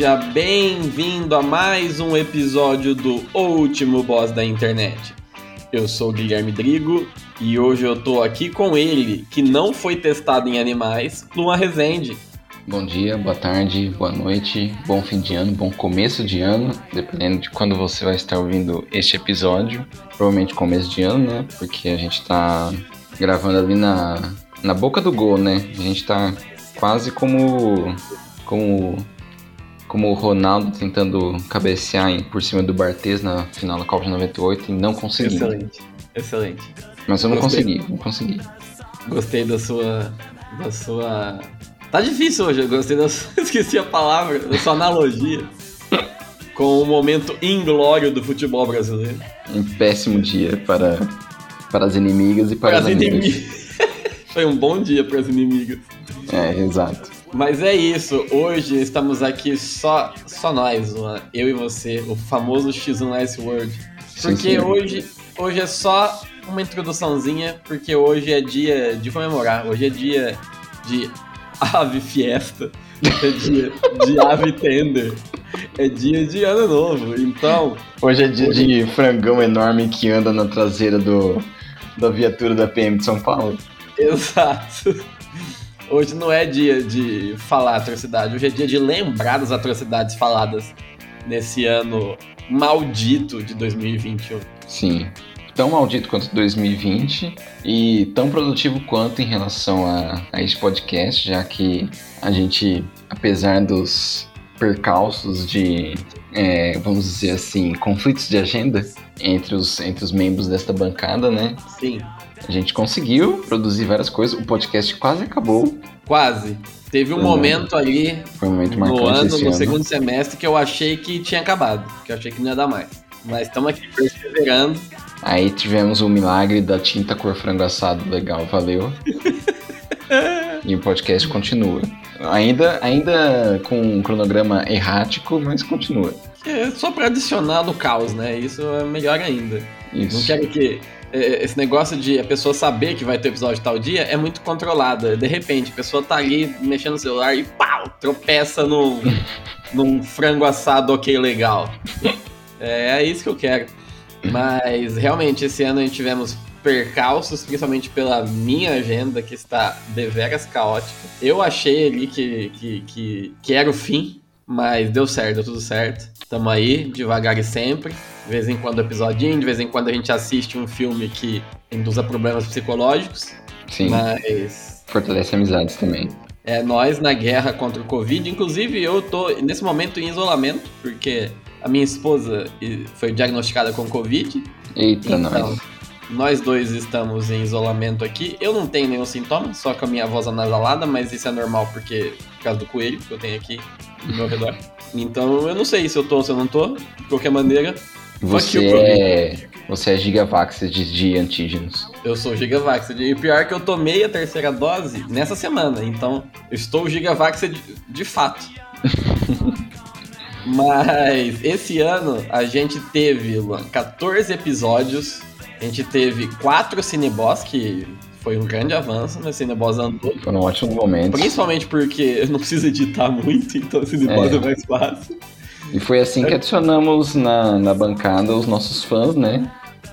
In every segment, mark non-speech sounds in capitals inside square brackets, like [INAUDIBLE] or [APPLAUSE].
Seja bem-vindo a mais um episódio do Último Boss da Internet. Eu sou o Guilherme Drigo e hoje eu tô aqui com ele, que não foi testado em animais, Luan Rezende. Bom dia, boa tarde, boa noite, bom fim de ano, bom começo de ano, dependendo de quando você vai estar ouvindo este episódio. Provavelmente começo de ano, né? Porque a gente tá gravando ali na, na boca do gol, né? A gente tá quase como como como o Ronaldo tentando cabecear em- por cima do Barthez na final da Copa de 98 e não conseguindo. Excelente, excelente. Mas eu não Gostei. consegui, não consegui. Gostei da sua. da sua. Tá difícil hoje, eu gostei da sua. [LAUGHS] Esqueci a palavra, da sua analogia. [LAUGHS] Com o momento inglório do futebol brasileiro. Um péssimo dia para, para as inimigas e para, Para as inimigas. [LAUGHS] Foi um bom dia para as inimigas. É, exato. Mas é isso, hoje estamos aqui só, só nós, Luan, eu e você, o famoso X1S Word. Sim, Porque sim. hoje, hoje é só uma introduçãozinha, porque hoje é dia de comemorar, hoje é dia de ave fiesta, é dia de [LAUGHS] ave tender, é dia de ano novo, então Hoje é dia de frangão enorme que anda na traseira do, da viatura da PM de São Paulo. Exato. Hoje não é dia de falar atrocidade, hoje é dia de lembrar das atrocidades faladas nesse ano maldito de 2021. Sim. Tão maldito quanto 2020 e tão produtivo quanto em relação a, a este podcast, já que a gente, apesar dos percalços de, é, vamos dizer assim, conflitos de agenda entre os, entre os membros desta bancada, né? Sim, A gente conseguiu produzir várias coisas, o podcast quase acabou. quase. Teve um momento ali Foi um momento no ano, no ano. segundo semestre, que eu achei que tinha acabado, que eu achei que não ia dar mais. Mas estamos aqui perseverando. Aí tivemos o milagre da tinta cor frango assado, legal, valeu. [LAUGHS] e o podcast continua. Ainda, ainda com um cronograma errático, mas continua. É só para adicionar no caos, né? Isso é melhor ainda. Não Isso. quero que esse negócio de a pessoa saber que vai ter episódio tal dia é muito controlada. De repente, a pessoa tá ali mexendo no celular e pau, tropeça num, [LAUGHS] num frango assado ok legal. É, é isso que eu quero. Mas realmente esse ano a gente tivemos percalços, principalmente pela minha agenda, que está deveras caótica. Eu achei ali que, que, que, que era o fim, mas deu certo, deu tudo certo. Tamo aí, devagar e sempre. De vez em quando episodinho, de vez em quando a gente assiste um filme que induza problemas psicológicos. Sim, Mas fortalece amizades também. é nós na guerra contra o Covid. Inclusive, eu tô nesse momento em isolamento, porque a minha esposa foi diagnosticada com Covid. Eita, Então, nós. nós dois estamos em isolamento aqui. Eu não tenho nenhum sintoma, só com a minha voz anasalada, mas isso é normal porque por causa do coelho que eu tenho aqui no meu redor. Então eu não sei se eu tô ou se eu não tô. De qualquer maneira, Você é, você é gigavax de, de antígenos. eu sou Gigavax. E o pior é que eu tomei a terceira dose nessa semana. Então eu estou Gigavax de, de fato. [LAUGHS] Mas esse ano a gente teve, Luan, 14 episódios. A gente teve quatro Cineboss, que foi um grande avanço, mas Cineboss andou. Foram ótimos momentos. Principalmente porque eu não preciso editar muito, então Cineboss é. É. mais fácil. E foi assim que adicionamos na, na bancada os nossos fãs, né?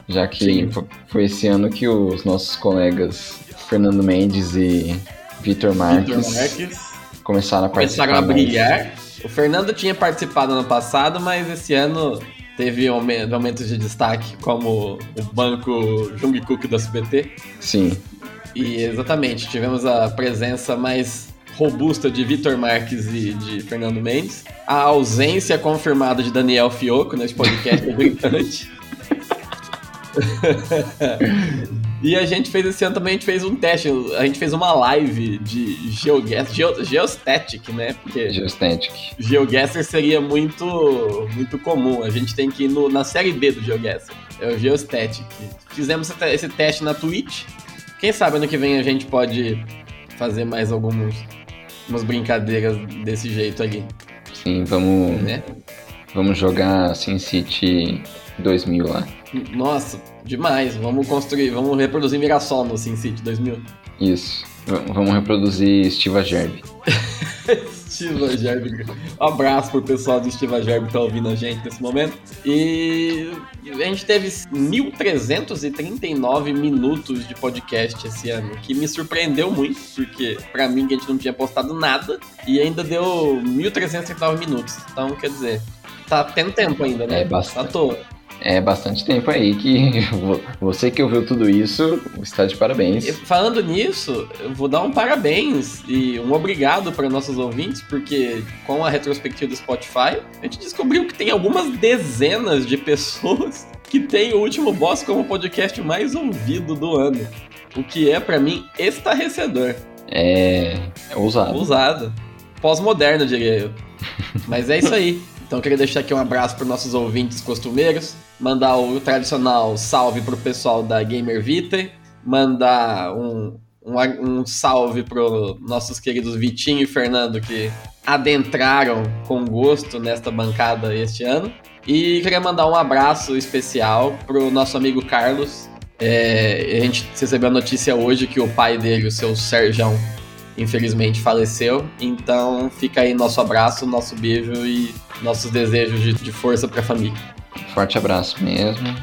Já que Sim. fo- foi esse ano que os nossos colegas Fernando Mendes e Vitor Marques, Marques começaram a participar. começaram a mais. brilhar. O Fernando tinha participado ano passado, mas esse ano teve aumentos de destaque, como o banco Jungkook da SBT. Sim, E exatamente, tivemos a presença mais robusta de Vitor Marques e de Fernando Mendes. A ausência confirmada de Daniel Fioco nesse podcast é gritante. [LAUGHS] E a gente fez esse ano também, a gente fez um teste, a gente fez uma live de GeoGuessr, Geo, Geostatic, né? Porque Geostatic. GeoGuessr seria muito, muito comum, a gente tem que ir no, na série B do GeoGuessr, é o Geostatic. Fizemos esse teste na Twitch, quem sabe ano que vem a gente pode fazer mais algumas umas brincadeiras desse jeito ali. Sim, vamos, Né? vamos jogar SimCity 2000 lá. Nossa, demais. Vamos construir, vamos reproduzir Mirassol no SimCity 2000. Isso. V- vamos reproduzir Stiva Gerb. [LAUGHS] Estiva Gerb. Um abraço pro pessoal do Estiva Gerb que tá ouvindo a gente nesse momento. E a gente teve 1.339 minutos de podcast esse ano, que me surpreendeu muito, porque pra mim a gente não tinha postado nada, e ainda deu 1.339 minutos. Então, quer dizer, tá tendo tempo ainda, né? É bastante. Tá à toa. É bastante tempo aí que [LAUGHS] vo- você que ouviu tudo isso está de parabéns. falando nisso, eu vou dar um parabéns e um obrigado para nossos ouvintes, porque com a retrospectiva do Spotify, a gente descobriu que tem algumas dezenas de pessoas [LAUGHS] que tem o último boss como podcast mais ouvido do ano. O que é, para mim, estarrecedor. É, é ousado. Ousado. Pós-moderno, diria eu. Mas é isso aí. [LAUGHS] Então eu queria deixar aqui um abraço para nossos ouvintes costumeiros, mandar o tradicional salve pro pessoal da Gamer Vita, mandar um, um, um salve pro nossos queridos Vitinho e Fernando que adentraram com gosto nesta bancada este ano. E queria mandar um abraço especial pro nosso amigo Carlos. É, a gente recebeu a notícia hoje que o pai dele, o seu Serjão, infelizmente faleceu. Então fica aí nosso abraço, nosso beijo e nossos desejos de, de força pra família. Forte abraço mesmo.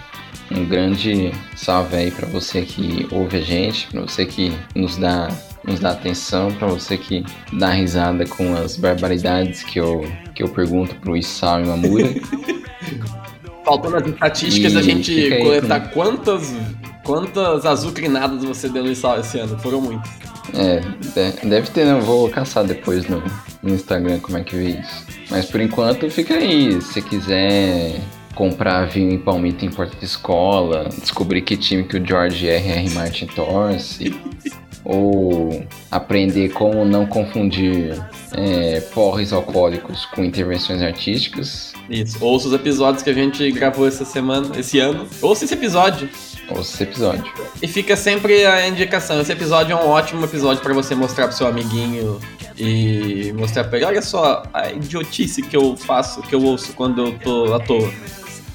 Um grande salve aí pra você que ouve a gente, pra você que nos dá, nos dá atenção, pra você que dá risada com as barbaridades que eu, que eu pergunto pro Issal e Mamura. [LAUGHS] Faltando as estatísticas, E a gente coletar quantas, quantas azucrinadas você deu no sal esse ano. Foram muitas. É, de- deve ter, né? Eu vou caçar depois no, no Instagram como é que vê isso. Mas por enquanto fica aí. Se quiser comprar vinho em palmito em porta de escola, descobrir que time que o George R.R. Martin torce, [LAUGHS] ou aprender como não confundir é, porres alcoólicos com intervenções artísticas, Isso. Ouça os episódios que a gente gravou essa semana, esse ano. Ouça esse episódio. Ouça esse episódio. E fica sempre a indicação. Esse episódio é um ótimo episódio pra você mostrar pro seu amiguinho e mostrar pra ele. Olha só a idiotice que eu faço, que eu ouço quando eu tô à toa.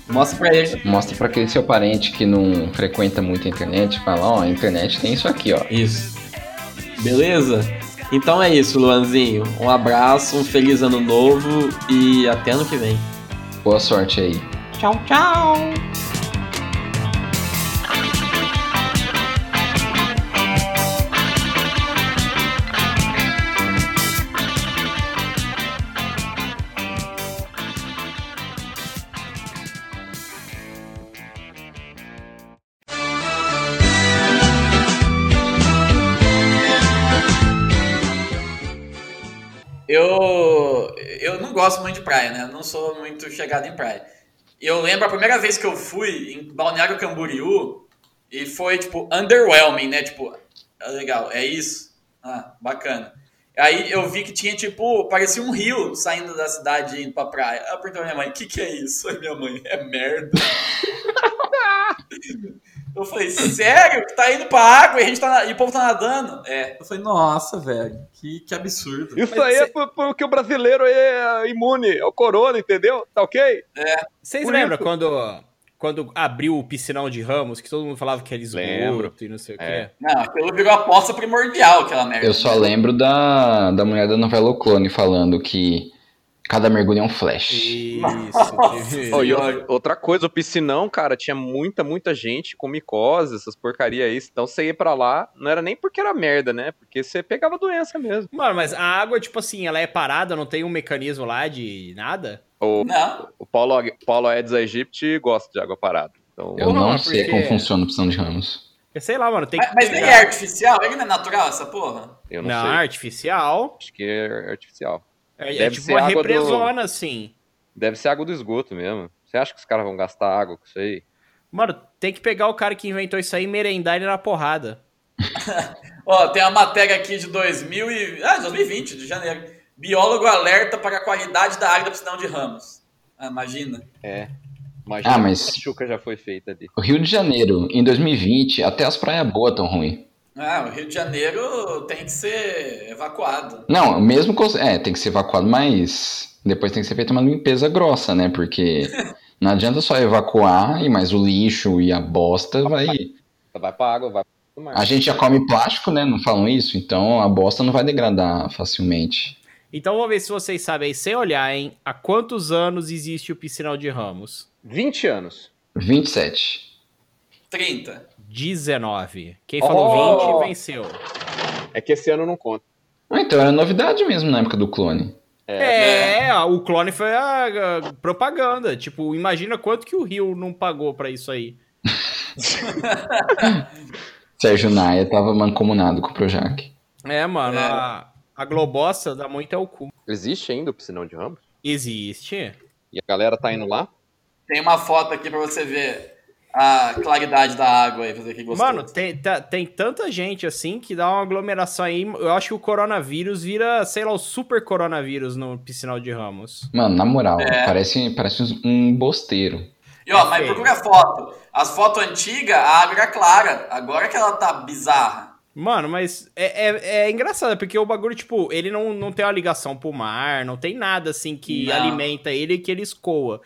Mostra pra ele. Mostra pra aquele seu parente que não frequenta muito a internet, fala, ó, a internet tem isso aqui, ó. Isso. Beleza? Então é isso, Luanzinho. Um abraço, um feliz ano novo e até ano que vem. Boa sorte aí. Tchau, tchau! Gosto muito de praia, né? Não sou muito chegado em praia. E eu lembro a primeira vez que eu fui em Balneário Camboriú e foi, tipo, underwhelming, né? Tipo, ah, legal, é isso? Ah, bacana. Aí eu vi que tinha, tipo, parecia um rio saindo da cidade indo pra praia. Eu perguntei pra minha mãe, o que que é isso? Aí minha mãe, é merda. [LAUGHS] eu falei, sério? Que tá indo pra água e, a gente tá na- e o povo tá nadando? É. Eu falei, nossa, velho, que, que absurdo. Isso Mas aí cê- é por- porque o brasileiro é imune ao corona, entendeu? Tá ok? Vocês Por lembram isso- quando, quando abriu o piscinão de Ramos, que todo mundo falava que era esgoto e não sei o É. quê? Não, aquilo virou aposta primordial, aquela merda. Eu só lembro da, da mulher da novela O Clone falando que cada mergulho é um flash. Isso, teve- Oh, [LAUGHS] e outra coisa, o piscinão, cara, tinha muita, muita gente com micose, essas porcaria aí. Então você ia pra lá, não era nem porque era merda, né? Porque você pegava doença mesmo. Mano, mas a água, tipo assim, ela é parada, não tem um mecanismo lá de nada? O, Não, o Paulo, Paulo Aedes aegypti gosta de água parada. Então, Eu não sei porque- como funciona o piscina de Ramos. Eu sei lá, mano, tem mas, que mas nem é artificial? Ele não é natural, essa porra? eu não, Não, sei. artificial. Acho que é artificial. É, é tipo ser uma água do- represona, assim. Deve ser água do esgoto mesmo. Você acha que os caras vão gastar água com isso aí? Mano, tem que pegar o cara que inventou isso aí e merendar ele na porrada. [LAUGHS] Ó, tem a matéria aqui de 2000 e... Ah, 2020, de janeiro. Biólogo alerta para a qualidade da água da piscinão de Ramos. Ah, imagina. É. Imagina Ah, mas- a chuca já foi feita ali. O Rio de Janeiro, em 2020, até as praias boas tão ruins. Ah, o Rio de Janeiro tem que ser evacuado. Não, mesmo com. É, tem que ser evacuado, mas depois tem que ser feita uma limpeza grossa, né? Porque [LAUGHS] não adianta só evacuar, e mais o lixo e a bosta vai. Vai pra água, vai pro mar. A gente já come plástico, né? Não falam isso? Então a bosta não vai degradar facilmente. Então vamos ver se vocês sabem aí, sem olhar, hein? Há quantos anos existe o piscinão de Ramos? 20 anos. 27. 30. 19. Quem falou Oh! 20 venceu. É que esse ano não conta. Ah, então era novidade mesmo na época do clone. É, o clone foi a, a propaganda. Tipo, imagina quanto que o Rio não pagou pra isso aí. [LAUGHS] Sérgio Naia tava mancomunado com o Projac. É, mano, É. a, a Globossa dá muito ao cu. Existe ainda o piscinão de Ramos? Existe. E a galera tá indo lá? Tem uma foto aqui pra você ver a claridade da água aí, fazer que gostou. Mano, tem, tá- tem tanta gente assim que dá uma aglomeração aí. Eu acho que o coronavírus vira, sei lá, o super coronavírus no piscinal de Ramos. Mano, na moral, É. parece, parece um bosteiro. E ó, É mas feio. procura a foto. As fotos antigas, a água era clara. Agora que ela tá bizarra. Mano, mas é, é, é engraçado, porque o bagulho, tipo, ele não, não tem uma ligação pro mar, não tem nada assim que Não. alimenta ele e que ele escoa.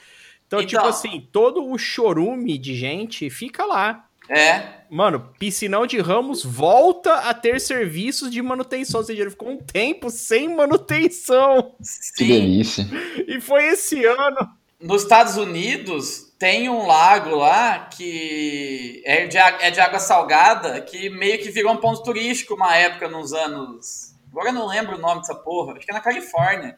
Então, Então. tipo assim, todo o chorume de gente fica lá. É. Mano, piscinão de Ramos volta a ter serviços de manutenção. Ou seja, ele ficou um tempo sem manutenção. Que Sim. delícia. E foi esse ano. Nos Estados Unidos tem um lago lá que é de, é de água salgada que meio que virou um ponto turístico uma época nos anos. Agora eu não lembro o nome dessa porra. Acho que é na Califórnia.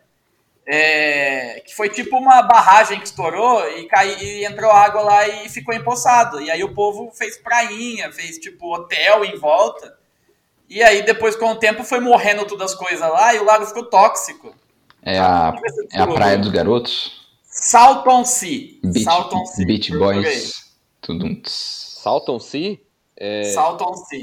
É, que foi tipo uma barragem que estourou e, cai, e entrou água lá e ficou empoçado. E aí o povo fez prainha, fez tipo hotel em volta. E aí depois com o tempo foi morrendo todas as coisas lá e o lago ficou tóxico. É a, se é a praia dos garotos. Salton Sea. Beach. Boys. Tudo Sea? É.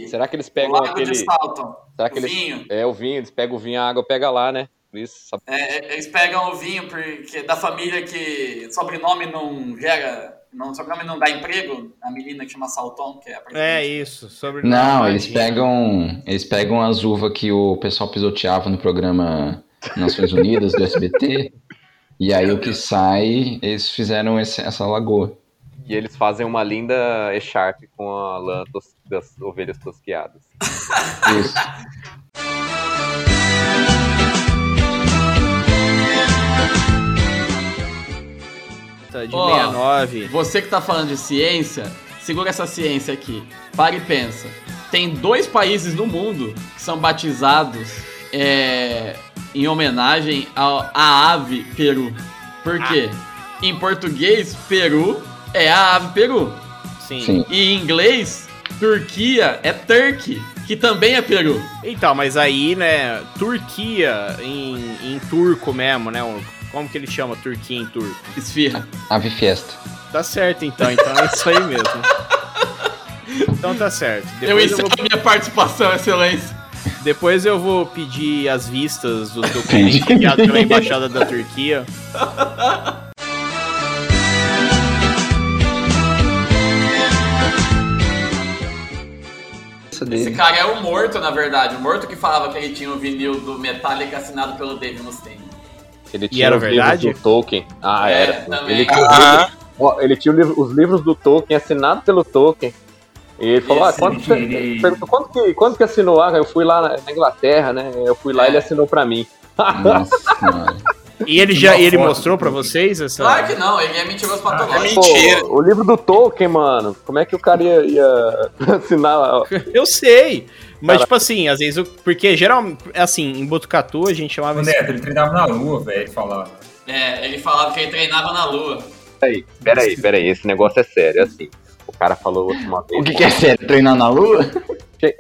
Será que eles O pegam Lago aquele. de Salton. Será que o eles. vinho. É, o vinho, eles pegam o vinho, a água pega lá, né? Isso, sabe? É, eles pegam o vinho porque da família que sobrenome não gera. Não, sobrenome não dá emprego. A menina que chama Salton, que é a É isso. Sobre Não, eles Imagina. pegam. Eles pegam as uvas que o pessoal pisoteava no programa Nações Unidas do SBT. E aí o que sai, eles fizeram esse- essa lagoa. E eles fazem uma linda echarpe com a lã tos- das ovelhas tosquiadas. Isso. [LAUGHS] de Ó. 69. Você que tá falando de ciência, segura essa ciência aqui. Para e pensa. Tem dois países no mundo que são batizados é, em homenagem ao- à ave peru. Por quê? Em português, peru é a ave peru. Sim. Sim. E em inglês, Turquia é turkey, que também é peru. Então, mas aí, né, Turquia em, em turco mesmo, né? o- Como que ele chama Turquia em turco? Esfirra. Ave Fiesta. Tá certo, então. Então é isso aí mesmo. Então tá certo. Eu Depois eu, encerro vou, a minha participação, excelência. depois eu vou pedir as vistas dos [LAUGHS] documentos enviados pela Embaixada da Turquia. Esse cara é o morto, na verdade. O morto que falava que ele tinha o vinil do Metallica assinado pelo Dave Mustaine. Ele E tinha era os verdade? livros do Tolkien. Ah, É, era. também. Ele tinha, os livros, ó, ele tinha o livro- os livros do Tolkien assinados pelo Tolkien. E ele falou, ah, Esse quanto, perguntou, quanto, que, quanto que assinou? Ah, eu fui lá na Inglaterra, né? Eu fui lá e É. ele assinou pra mim. Nossa. [LAUGHS] E ele já Uma ele foto mostrou pra vocês essa. Claro que não, ele é mentiroso patológico. Pô, Mentira. o livro do Tolkien, mano. Como é que o cara ia, ia [LAUGHS] assinar? Eu sei. Mas, tipo assim, às vezes. eu- Porque geralmente, assim, em Botucatu a gente chamava O. Neto, ele treinava na lua, velho, ele falava. É, ele falava que ele treinava na lua. Peraí, peraí, peraí. Esse negócio é sério, é assim. O cara falou uma vez. O que, que é sério? Treinar na lua?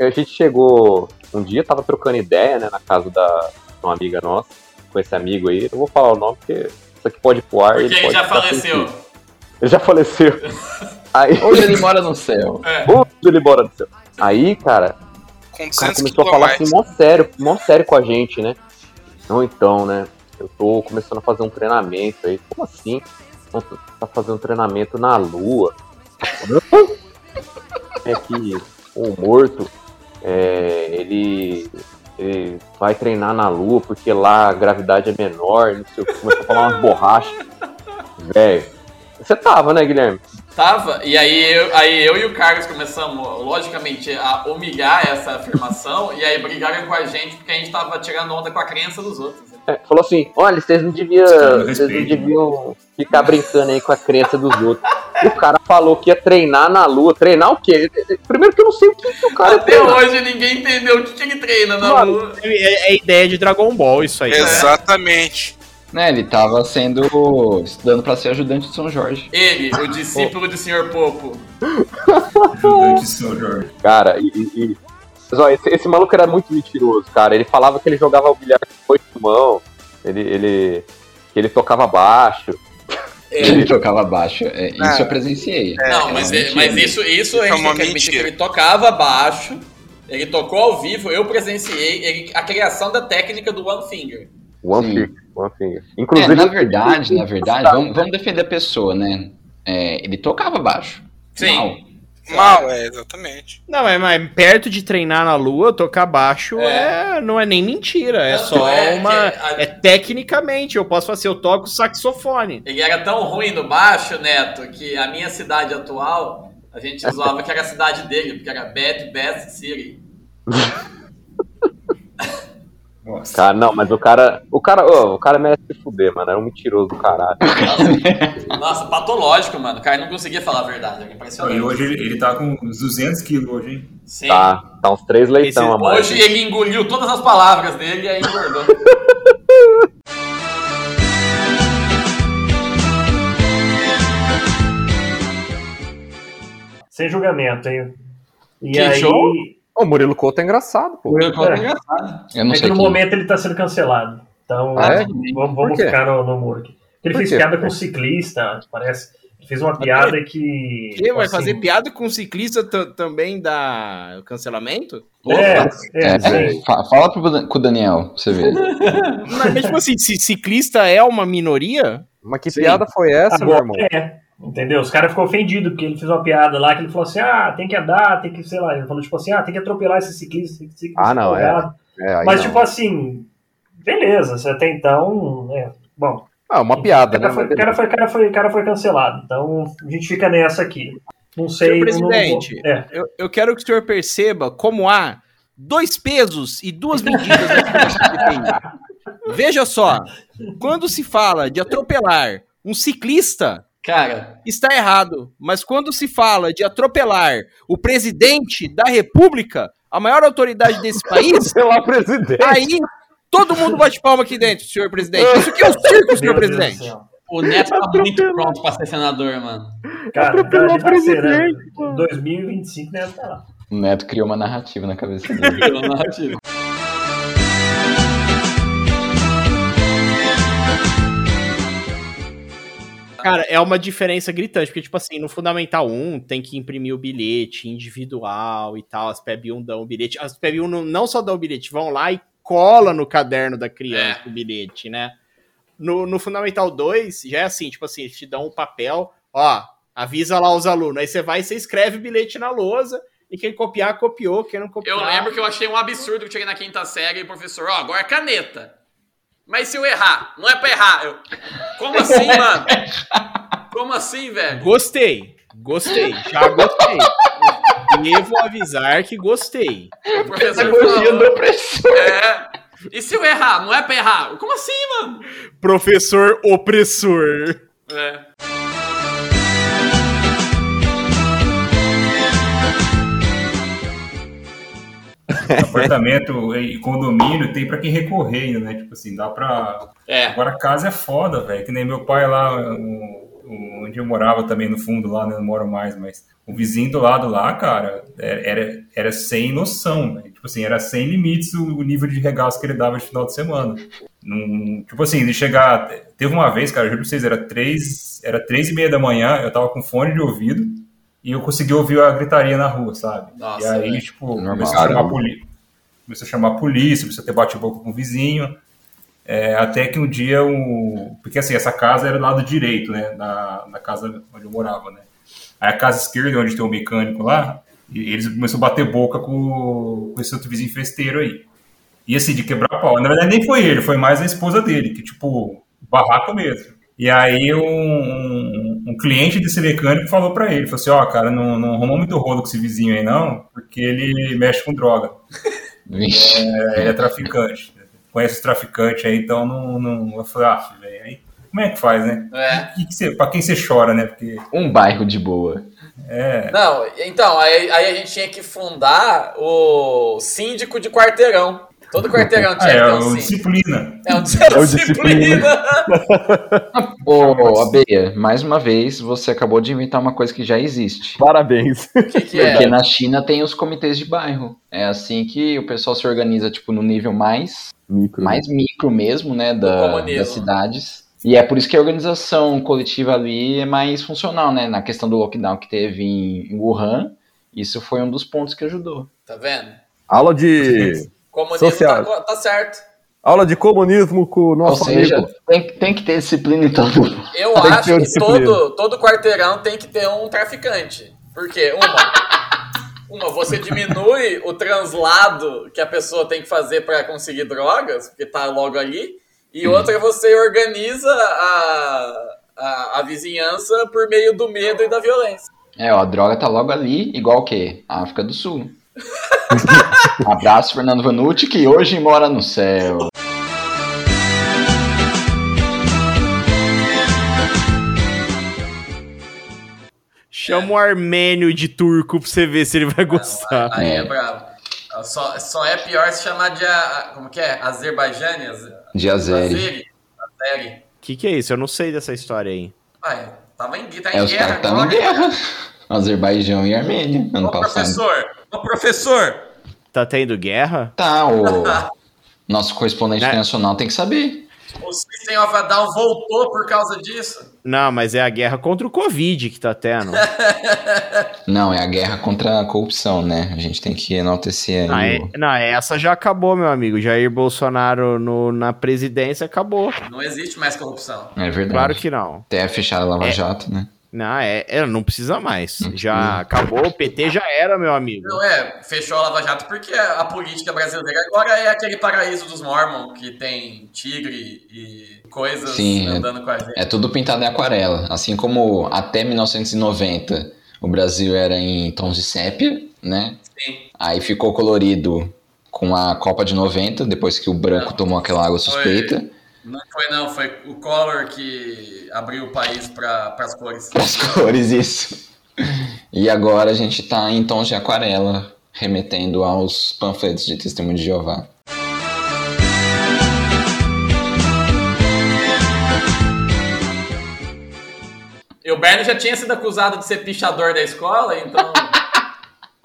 A gente chegou um dia, tava trocando ideia, né, na casa da uma amiga nossa, com esse amigo aí. Eu vou falar o nome porque isso aqui pode ir pro ar. Porque ele pode já faleceu. sensível. Ele já faleceu. [LAUGHS] Aí, Hoje ele mora no céu. Hoje ele bora do céu. Aí, cara, Com o cara 200 começou a falar mais. assim, mó sério, mó sério com a gente, né? Não, então, né? Eu tô começando a fazer um treinamento aí. Como assim? Tá fazendo treinamento na lua. [LAUGHS] É que o morto, é, ele, ele vai treinar na lua porque lá a gravidade é menor, não sei o que. Começou a falar umas borrachas. Velho. Você tava, né, Guilherme? Tava, e aí eu, aí eu e o Carlos começamos, logicamente, a humilhar essa afirmação, e aí brigaram com a gente porque a gente tava tirando onda com a crença dos outros. né? É, falou assim: olha, vocês não deviam. Vocês não né? deviam ficar brincando aí com a crença dos outros. O cara falou que ia treinar na lua. Treinar o quê? Primeiro que eu não sei o que, que o cara Até treina. hoje ninguém entendeu o que, que ele treina na Mano, lua. É, é ideia de Dragon Ball isso aí. Exatamente. Né, ele tava sendo. estudando pra ser ajudante de São Jorge. Ele, o [LAUGHS] discípulo do Sr. Popo. Ajudante São Jorge. Cara, e. e- Mas, ó, esse, esse maluco era muito mentiroso, cara. Ele falava que ele jogava o bilhar com oito mãos. Ele, ele. que ele tocava baixo. Ele tocava baixo. É, isso Ah. eu presenciei. Não, é mas, uma é- mentira. mas isso, isso a É gente tem que admitir que mentira. ele tocava baixo, ele tocou ao vivo, eu presenciei ele- a criação da técnica do One Finger. One Sim. finger. É, Inclusive. na verdade, na verdade, vamos, vamos defender a pessoa, né? É, ele tocava baixo. Sim. Mal. Mal, é, exatamente. Não, mas, mas perto de treinar na lua, tocar baixo é. não é nem mentira. É Tanto só é uma. a- É tecnicamente. Eu posso fazer, eu toco saxofone. Ele era tão ruim no baixo, Neto, que a minha cidade atual, a gente [LAUGHS] zoava que era a cidade dele, porque era Bad Best City. [LAUGHS] Nossa. Cara, não, mas o cara. O cara, ô, o cara merece se fuder, mano. Era um mentiroso do caralho. [LAUGHS] Nossa, patológico, mano. O cara não conseguia falar a verdade, impressionante. E hoje ele, ele tá com uns 200 quilos hoje, hein? Sim. Tá, tá uns três leitão Esse- a mais. Hoje ele engoliu todas as palavras dele e aí engordou. Sem julgamento, hein? E Que aí, show? O Murilo Couto é engraçado, pô. É. Eu não é sei que no quem. momento ele tá sendo cancelado. Então, Ah, é? vamos, vamos ficar no, no muro aqui. Ele fez piada com ciclista, parece. Ele fez uma piada que. Que vai assim, fazer piada com ciclista também dá cancelamento? É, é, É, sim. fa- fala pro com o Daniel, pra você ver. Mas, mas, tipo assim, se ciclista é uma minoria, Mas que piada foi essa, meu Agora irmão? é. Entendeu? Os caras ficou ofendidos porque ele fez uma piada lá que ele falou assim: ah, tem que andar, tem que, sei lá, ele falou tipo assim: ah, tem que atropelar esse ciclista. esse ciclista Ah, não, é. É, Mas, não. tipo assim, beleza, você até então. É, bom, Ah, uma piada, o né? cara, foi, cara, foi, cara, foi, cara foi cancelado. Então a gente fica nessa aqui. Não sei. Senhor não- não- presidente. é. eu, eu quero que o senhor perceba como há dois pesos e duas medidas. Veja só, quando se fala de atropelar um ciclista, Cara, está errado. Mas quando se fala de atropelar o presidente da República, a maior autoridade desse país, [LAUGHS] lá, presidente. aí todo mundo bate palma aqui dentro, senhor presidente. Isso aqui é o circo, senhor Meu presidente. o Neto tá muito pronto pra ser senador, mano. Cara, Atropelou cara, o presidente, 2025 deve estar lá. O Neto criou uma narrativa na cabeça dele. Pelo narrativo. Cara, é uma diferença gritante, porque, tipo assim, no Fundamental 1 tem que imprimir o bilhete individual e tal, as PEB1 dão o bilhete. As PEB1 não, não só dão o bilhete, vão lá e cola no caderno da criança o bilhete, né? No, no Fundamental 2, já é assim, tipo assim, eles te dão um papel, ó, avisa lá os alunos, aí você vai e você escreve o bilhete na lousa, e quem copiar, copiou, quem não copiar... Eu lembro que eu achei um absurdo que eu cheguei na quinta série e o professor, ó, agora é caneta. Mas se eu errar, não é pra errar. Eu, como assim, [LAUGHS] mano? Como assim, velho? Gostei, gostei, já gostei. Devo avisar que gostei. O professor Elogiando falou, opressor. é. E se eu errar, não é pra errar? Como assim, mano? Professor opressor. É. [LAUGHS] Apartamento e condomínio tem pra quem recorrer ainda, né? Tipo assim, dá pra. É. Agora casa é foda, velho. Que nem meu pai lá, onde eu morava também no fundo lá, né? Não moro mais, mas o vizinho do lado lá, cara, era, era, era sem noção. Tipo assim, era sem limites o, o nível de regaço que ele dava de final de semana. Num, tipo assim, de chegar. Teve uma vez, cara, eu juro pra vocês, era três, era três e meia da manhã, eu tava com fone de ouvido, e eu consegui ouvir a gritaria na rua, sabe? Nossa, e aí, tipo, começou a chamar a polícia. Começou a chamar a polícia, começou a ter bate-boca com o vizinho. É, até que um dia o. Porque assim, essa casa era do lado direito, né? Na, na casa onde eu morava, né? Aí a casa esquerda, onde tem o mecânico lá, e eles começaram a bater boca com, com esse outro vizinho festeiro aí. E assim, de quebrar pau. Na verdade, nem foi ele, foi mais a esposa dele, que, tipo, barraco mesmo. E aí um, um, um cliente desse mecânico falou pra ele, falou assim, ó, cara, não, não arruma muito rolo com esse vizinho aí, não, porque ele mexe com droga. [LAUGHS] Vixe. É, ele é traficante. Conhece os traficantes aí, então não. não eu falei, ah, velho, aí como é que faz, né? É. Que que você, pra quem você chora, né? Porque. Um bairro de boa. É. Não, então, aí, aí a gente tinha que fundar o síndico de quarteirão. Todo quarteirão Ah, tinha que é um síndico. disciplina. É um [LAUGHS] o disciplina. [LAUGHS] Ô, Abeia, mais uma vez, você acabou de inventar uma coisa que já existe. Parabéns. O [LAUGHS] que, que Porque é? na China tem os comitês de bairro. É assim que o pessoal se organiza, tipo, no nível mais, Micro. mais micro mesmo, né, da, das cidades. E é por isso que a organização coletiva ali é mais funcional, né? Na questão do lockdown que teve em Wuhan, isso foi um dos pontos que ajudou. Tá vendo? Aula de. Comunismo Social. tá, tá certo. Aula de comunismo com o Ou nosso seja, amigo. tem, tem que ter disciplina em todo Eu Tem que acho que disciplina. todo, todo quarteirão tem que ter um traficante. Por quê? Uma, [LAUGHS] uma, você diminui o translado que a pessoa tem que fazer para conseguir drogas, porque tá logo ali. E outra, você organiza a, a, a vizinhança por meio do medo e da violência. É, ó, a droga tá logo ali, igual o quê? A África do Sul. [LAUGHS] Abraço, Fernando Vanucci, que hoje mora no céu. Chama o armênio de turco pra você ver se ele vai gostar. Aí é bravo. Só, só é pior se chamar de. a- Como que é? Azerbaijane? Az- De Azeri. Azeri? Que, que é isso? Eu não sei dessa história aí. Ué, tava em, tá em É, os guerra caras estavam em agora. guerra. Azerbaijão e Armênia, ano Ô, passado. professor! Ô, professor! Tá tendo guerra? Tá, o [LAUGHS] nosso correspondente Né? internacional tem que saber. O System of a Down voltou por causa disso? Não, mas é a guerra contra o Covid que tá tendo. [LAUGHS] Não, é a guerra contra a corrupção, né? A gente tem que enaltecer aí é- o... não, essa já acabou, meu amigo. Jair Bolsonaro no- na presidência acabou. Não existe mais corrupção. É verdade. Claro que não. Até fechar a Lava É. Jato, né? Não, é, é, não precisa mais. Já acabou, o PT já era, meu amigo. Não é, fechou a Lava Jato porque a política brasileira agora é aquele paraíso dos Mormon que tem tigre e coisas Sim, é. andando com a gente. É tudo pintado em aquarela. Assim como até 1990 o Brasil era em tons de sépia, né? Sim. Aí ficou colorido com a Copa de 90, depois que o branco Não. tomou aquela água suspeita. Não foi não, foi o Collor que abriu o país para as cores. As [LAUGHS] cores, isso. E agora a gente tá em tons de aquarela, remetendo aos panfletos de Testemunho de Jeová. E o Bernie já tinha sido acusado de ser pichador da escola, então [LAUGHS]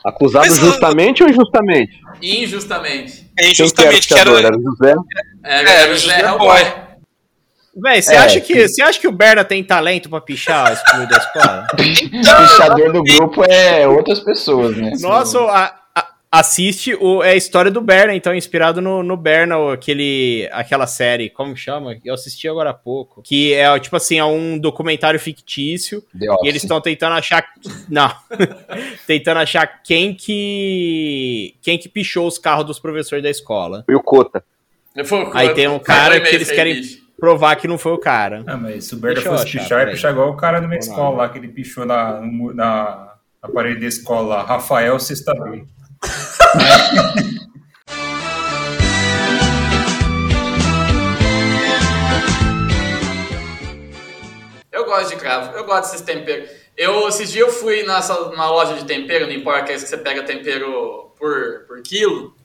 Acusado Mas, justamente ou injustamente? injustamente. É Quem que era injustamente que era. Era José? Era, É, era o o José José Hellboy. Boy. Véi, você É, acha, que, acha que o Berna tem talento pra pichar as coisas da escola? [LAUGHS] O pichador do grupo é outras pessoas, né? Nossa, a- a- assiste o, é a história do Berna, então, inspirado no, no Berna, aquele, aquela série, como chama? Eu assisti agora há pouco. Que é, tipo assim, é um documentário fictício e eles estão tentando achar. Não. [LAUGHS] tentando achar quem que. Quem que pichou os carros dos professores da escola. E o Cota. Foi- Aí tem um cara que eles querem bicho. provar que não foi o cara. Ah, mas se o Berta fosse achar, pichar, ia pichar igual o cara da minha escola lá. que ele pichou na, na, na parede da escola lá. Rafael Sexta B. [LAUGHS] Eu gosto de cravo, eu gosto desses temperos. Eu, esses dias eu fui nessa, numa loja de tempero, não importa que é isso que você pega tempero por, por quilo,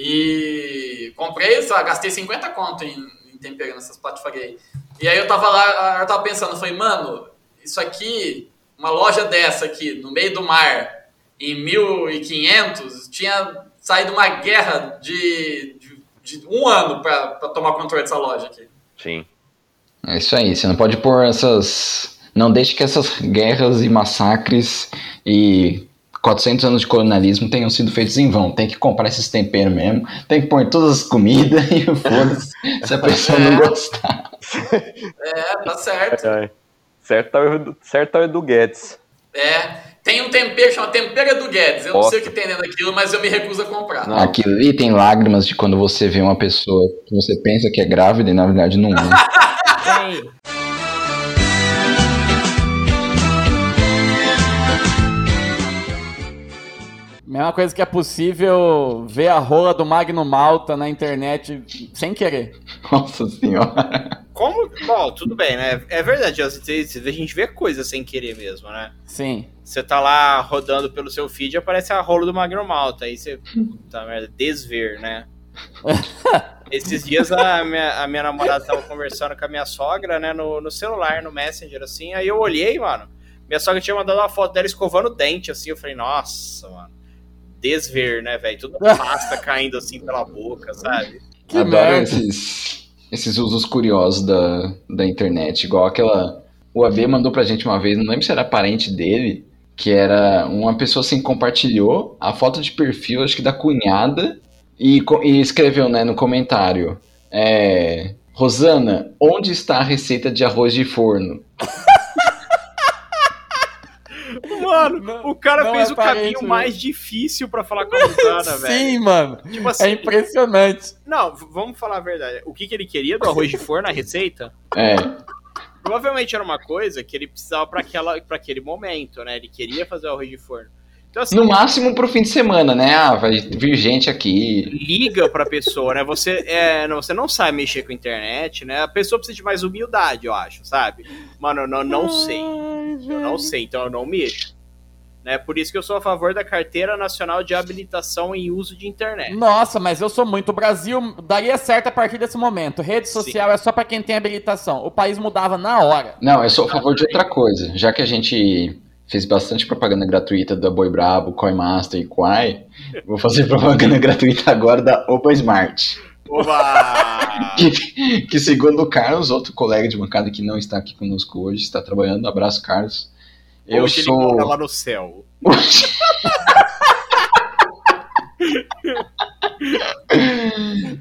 e comprei, sei lá, gastei 50 conto em, em tempero nessas patifarias aí. E aí eu tava lá, eu tava pensando, falei, mano, isso aqui, uma loja dessa aqui, no meio do mar, em 1500, tinha saído uma guerra de, de, de um ano pra, pra tomar controle dessa loja aqui. Sim. É isso aí, você não pode pôr essas Não deixe que essas guerras e massacres e 400 anos de colonialismo tenham sido feitos em vão. Tem que comprar esses temperos mesmo, tem que pôr em todas as comidas [LAUGHS] e foda-se se a pessoa não gostar. É, tá certo. É, certo é o Edu- certo é o Edu Guedes. É. Tem um tempero, chama tempero do Guedes. Eu não sei o que tem dentro daquilo, mas eu me recuso a comprar. Não. Aquilo ali tem lágrimas de quando você vê uma pessoa que você pensa que é grávida e na verdade não é. [LAUGHS] Mesma coisa que é possível ver a rola do Magno Malta na internet sem querer. Nossa senhora. Como? Bom, tudo bem, né? É verdade, a gente vê coisa sem querer mesmo, né? Sim. Você tá lá rodando pelo seu feed e aparece a rola do Magno Malta. Aí você. Puta merda, desver, né? [LAUGHS] Esses dias a minha, a minha namorada tava conversando com a minha sogra, né, no, no celular, no Messenger, assim. Aí eu olhei, mano. Minha sogra tinha mandado uma foto dela escovando o dente, assim. Eu falei, nossa, mano. Desver, né, velho? Tudo [LAUGHS] pasta caindo assim pela boca, sabe? Que Adoro merda. esses, esses usos curiosos da, da internet. Igual aquela. O AB mandou pra gente uma vez, não lembro se era parente dele, que era uma pessoa assim compartilhou a foto de perfil, acho que da cunhada, e, e escreveu né, no comentário. É, Rosana, onde está a receita de arroz de forno? Mano, o cara não fez é o parente, caminho né? mais difícil pra falar com a Rosana, [LAUGHS] velho. Sim, mano. Tipo assim, É impressionante. não, vamos falar a verdade. O que, que ele queria do arroz de forno, a receita? É, Provavelmente era uma coisa que ele precisava pra aquela para aquele momento, né? Ele queria fazer o arroz de forno. Então assim, no máximo pro fim de semana, né? Ah, vai vir gente aqui. liga pra pessoa, né? Você é, não, você não sabe mexer com a internet, né? A pessoa precisa de mais humildade, eu acho, sabe? Mano, eu não, não sei. Eu não sei, então eu não mexo. Né? Por isso que eu sou a favor da Carteira Nacional de Habilitação em Uso de Internet. Nossa, mas eu sou muito Brasil, daria certo a partir desse momento. Rede social é só pra quem tem habilitação. O país mudava na hora. Não, eu sou a favor de outra coisa. Já que a gente fez bastante propaganda gratuita da Boi Brabo, Coinmaster e Quai, vou fazer propaganda [LAUGHS] gratuita agora da Opa Smart. Oba! [LAUGHS] Que, que segundo o Carlos, outro colega de bancada que não está aqui conosco hoje, está trabalhando. Abraço, Carlos. Eu Hoje ele sou. mora lá no céu. [LAUGHS]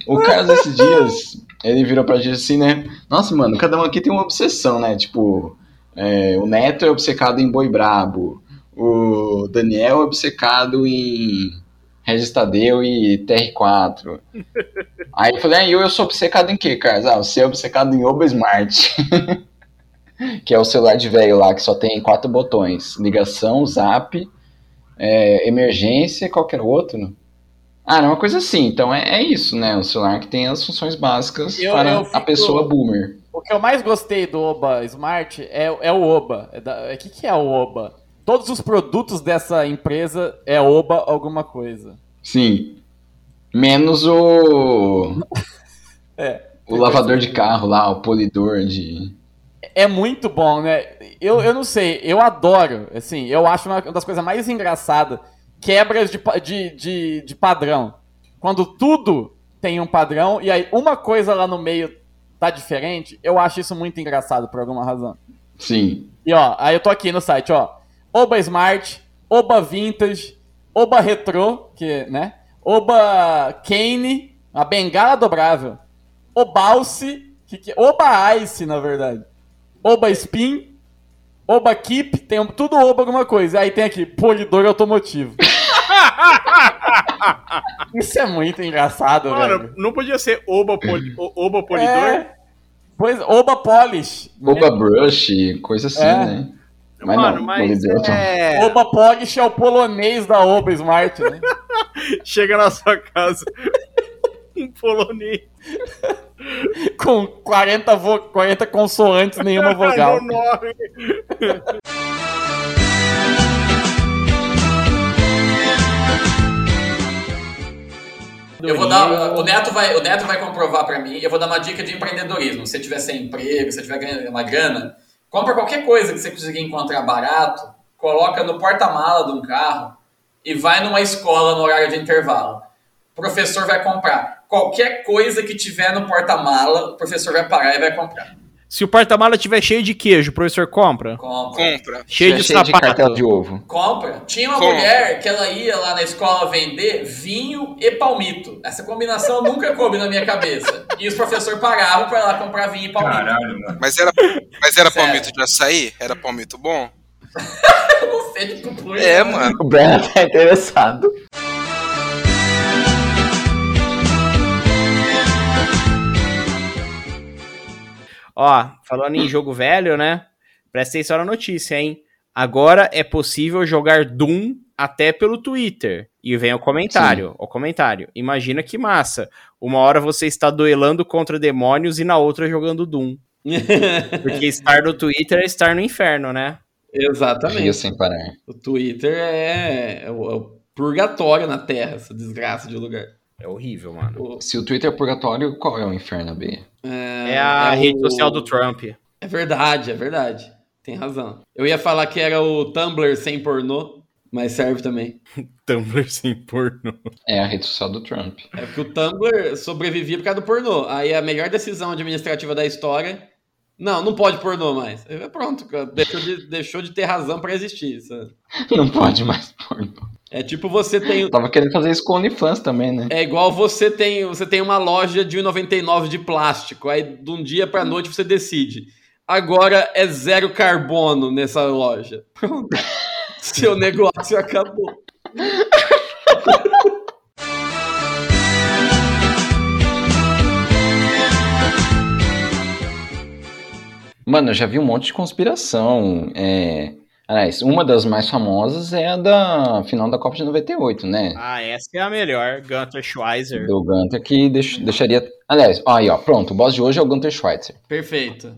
O Carlos, esses dias, ele virou pra gente assim, né? Nossa, mano, cada um aqui tem uma obsessão, né? Tipo, é, o Neto é obcecado em Boi Brabo, o Daniel é obcecado em Regis Tadeu e TR4. Aí eu falei, ah, eu, eu sou obcecado em quê, Carlos? Ah, você é obcecado em Oba Smart. [LAUGHS] que é o celular de velho lá, que só tem quatro botões. Ligação, zap, é, emergência, qualquer outro. Ah, era uma coisa assim. Então é, é isso, né? O celular que tem as funções básicas Eu- para eu a fico- pessoa boomer. O que eu mais gostei do Oba Smart é, é o Oba. O é, que, que é o Oba? Todos os produtos dessa empresa é Oba alguma coisa. Sim. Menos o. [LAUGHS] É. O lavador de carro lá, o polidor de. É muito bom, né? Eu, eu não sei, eu adoro. Assim, eu acho uma das coisas mais engraçadas. Quebras de, de, de, de padrão. Quando tudo tem um padrão e aí uma coisa lá no meio tá diferente, eu acho isso muito engraçado por alguma razão. Sim. E ó, aí eu tô aqui no site, ó. Oba Smart, Oba Vintage, Oba Retro, que, né? Oba Kane, a bengala dobrável. Obalce, que, que, Oba Ice, na verdade. Oba Spin, Oba Keep, tem um- tudo Oba alguma coisa. Aí tem aqui, polidor automotivo. [LAUGHS] Isso é muito engraçado, Mano, velho. não podia ser Oba, poli, Oba Polidor? É, pois, Oba Polish. né? Oba Brush, coisa assim, É. né? Mas Mano, não, mas é... Oba Polish é o polonês da Oba Smart, né? [LAUGHS] Chega na sua casa em [LAUGHS] polonês. [LAUGHS] Com 40, vo 40 consoantes, nenhuma [LAUGHS] vogal. Eu vou dar. O Neto vai, o Neto vai comprovar pra mim. Eu vou dar uma dica de empreendedorismo. Se você tiver sem emprego, se você tiver ganhando uma grana, compra qualquer coisa que você conseguir encontrar barato, coloca no porta-mala de um carro e vai numa escola no horário de intervalo. O professor vai comprar. Qualquer coisa que tiver no porta-mala, o professor vai parar e vai comprar. Se o porta-mala tiver cheio de queijo, o professor compra? Compra. Compra. Cheio de cheio de de ovo. Compra. Tinha uma Compra. mulher que ela ia lá na escola vender vinho e palmito. Essa combinação nunca coube na minha cabeça. E os professores pagavam pra ela comprar vinho e palmito. Caralho, mano. Mas era, mas era Sério. palmito de açaí? Era palmito bom? [LAUGHS] Você de pupurri, É, mano. O Breno tá interessado. Ó, falando em jogo velho, né? Presta atenção na notícia, hein? Agora é possível jogar Doom até pelo Twitter. E vem o comentário, o comentário. Imagina que massa. Uma hora você está duelando contra demônios e na outra jogando Doom. [LAUGHS] Porque estar no Twitter é estar no inferno, né? Rio Exatamente. sem parar. O Twitter é, é o, é o purgatório na Terra, essa desgraça de lugar. É horrível, mano. Se o Twitter é purgatório, qual é o inferno, B? É a é rede o- social do Trump. É verdade, é verdade. Tem razão. Eu ia falar que era o Tumblr sem pornô, mas serve também. [LAUGHS] Tumblr sem porno. É a rede social do Trump. É porque o Tumblr sobrevivia por causa do pornô. Aí a melhor decisão administrativa da história. Não, não pode pornô mais. É, Pronto, deixou de, deixou de ter razão pra existir. sabe? [LAUGHS] Não pode mais porno. É tipo você tem. Tava querendo fazer isso com OnlyFans também, né? É igual você tem, você tem uma loja de 1,99 de plástico. Aí de um dia pra noite você decide. Agora é zero carbono nessa loja. Pronto. [LAUGHS] Seu negócio acabou. Mano, eu já vi um monte de conspiração. É... Aliás, uma das mais famosas é a da final da Copa de 98, né? Ah, essa é a melhor. Gunter Schweizer. Do Gunter que deix- deixaria. Aliás, ó, aí, ó, pronto. O boss de hoje é o Gunter Schweitzer. Perfeito.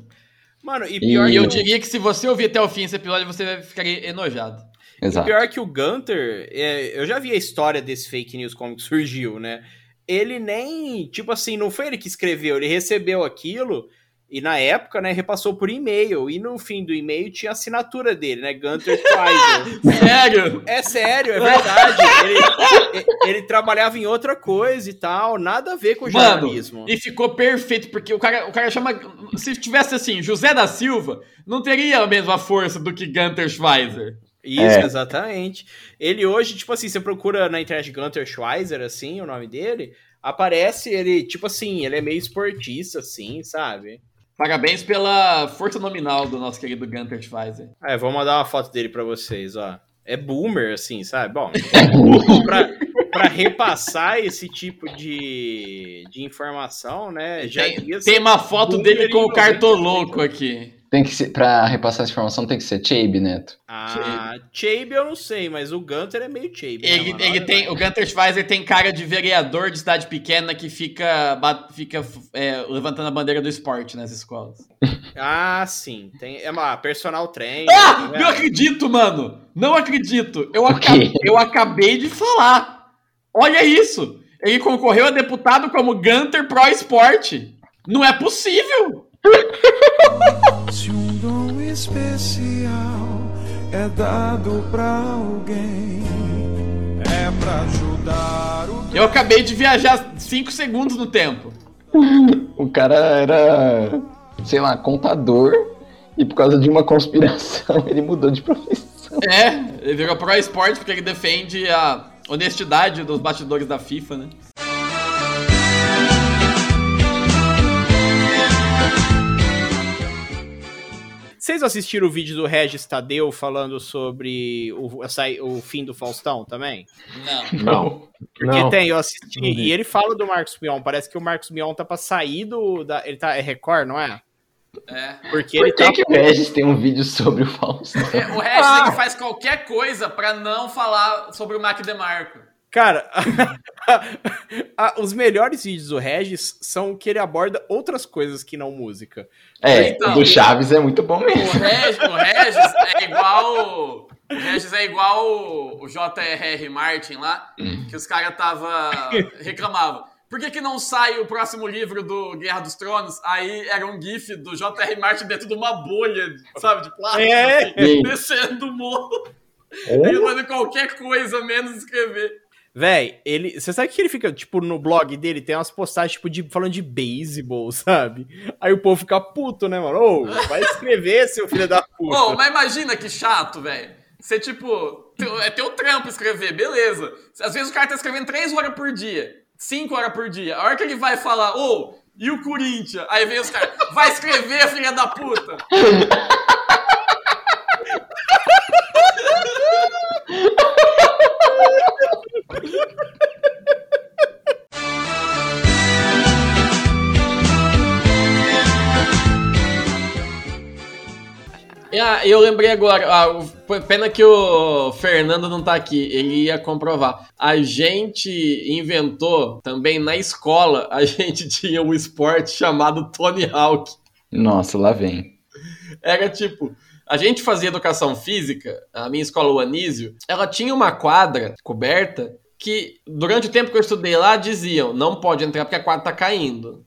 Mano, e pior E que eu diria que se você ouvir até o fim esse episódio, você vai ficar enojado. Exato. Pior que o Gunter, é, eu já vi a história desse fake news como que surgiu, né? Ele nem, tipo assim, não foi ele que escreveu, ele recebeu aquilo e na época, né, repassou por e-mail. E no fim do e-mail tinha a assinatura dele, né? Gunter Schweizer. [LAUGHS] Sério? É sério, é verdade. Ele, ele trabalhava em outra coisa e tal, nada a ver com Mano, jornalismo. e ficou perfeito, porque o cara, o cara chama. Se tivesse assim, José da Silva, não teria a mesma força do que Gunter Schweizer. Isso, É. exatamente. Ele hoje, tipo assim, você procura na internet Gunter Schweizer, assim, o nome dele, aparece ele, tipo assim, ele é meio esportista, assim, sabe? Parabéns pela força nominal do nosso querido Gunter Schweizer. É, vou mandar uma foto dele pra vocês, ó. É boomer, assim, sabe? Bom, [LAUGHS] pra, pra repassar esse tipo de, de informação, né? Já Tem, tem uma foto dele com o cartoloco aqui. Tem que ser, pra repassar essa informação tem que ser Chabe, Neto. Ah, Chabe eu não sei, mas o Gunter é meio Chabe. né, Ele, mano? ele tem, o Gunter Schweizer tem cara de vereador de cidade pequena que fica, fica é, levantando a bandeira do esporte nas escolas. [LAUGHS] Ah, sim. Tem, é uma personal trainer. Ah! né? Não acredito, mano! Não acredito! Eu, O aca- quê? eu acabei de falar! Olha isso! Ele concorreu a deputado como Gunter Pro Esporte! Não é possível! Se um dom especial é dado pra alguém, é pra ajudar o Eu acabei de viajar 5 segundos no tempo. O cara era, sei lá, contador e por causa de uma conspiração [LAUGHS] ele mudou de profissão. É, ele virou Pro Esporte porque ele defende a honestidade dos bastidores da FIFA, né? Vocês assistiram o vídeo do Regis Tadeu falando sobre o, o fim do Faustão também? Não. Não. Porque Não. tem, eu assisti, Não e ele fala do Marcos Mion. Parece que o Marcos Mion tá pra sair do. Da, ele tá. É Record, não é? É. Porque Por ele que, tá. que o Regis tem um vídeo sobre o Faustão? É, O Regis ele faz qualquer coisa pra não falar sobre o Mac DeMarco. Cara, [LAUGHS] os melhores vídeos do Regis são que ele aborda outras coisas que não música. É, Então, o do Chaves é muito bom O mesmo. Regis, o Regis é igual. O Regis é igual o- o J.R.R. Martin lá, que os caras tava. reclamavam. Por que, que não sai o próximo livro do Guerra dos Tronos? Aí era um GIF do J.R. Martin dentro de uma bolha, sabe, de plástico, É. assim, descendo o morro. Ele fazendo qualquer coisa menos escrever. Véi, ele. Você sabe que ele fica, tipo, no blog dele tem umas postagens, tipo, de, falando de beisebol, [LAUGHS] sabe? Aí o povo fica puto, né, mano? Ô, vai escrever, seu filho da puta. Ô, mas imagina que chato, velho. Você, tipo, teu- é teu trampo escrever, beleza. Às vezes o cara tá escrevendo 3 horas por dia, 5 horas por dia. A hora que ele vai falar, ô, e o Corinthians? Aí vem os caras, vai escrever, filha da puta. [LAUGHS] Ah, eu lembrei agora, ah, pena que o Fernando não tá aqui, ele ia comprovar. A gente inventou também na escola, a [LAUGHS] gente tinha um esporte chamado Tony Hawk. Nossa, lá vem. Era tipo, a gente fazia educação física, a minha escola, o Anísio, ela tinha uma quadra coberta que durante o tempo que eu estudei lá diziam, não pode entrar porque a quadra tá caindo.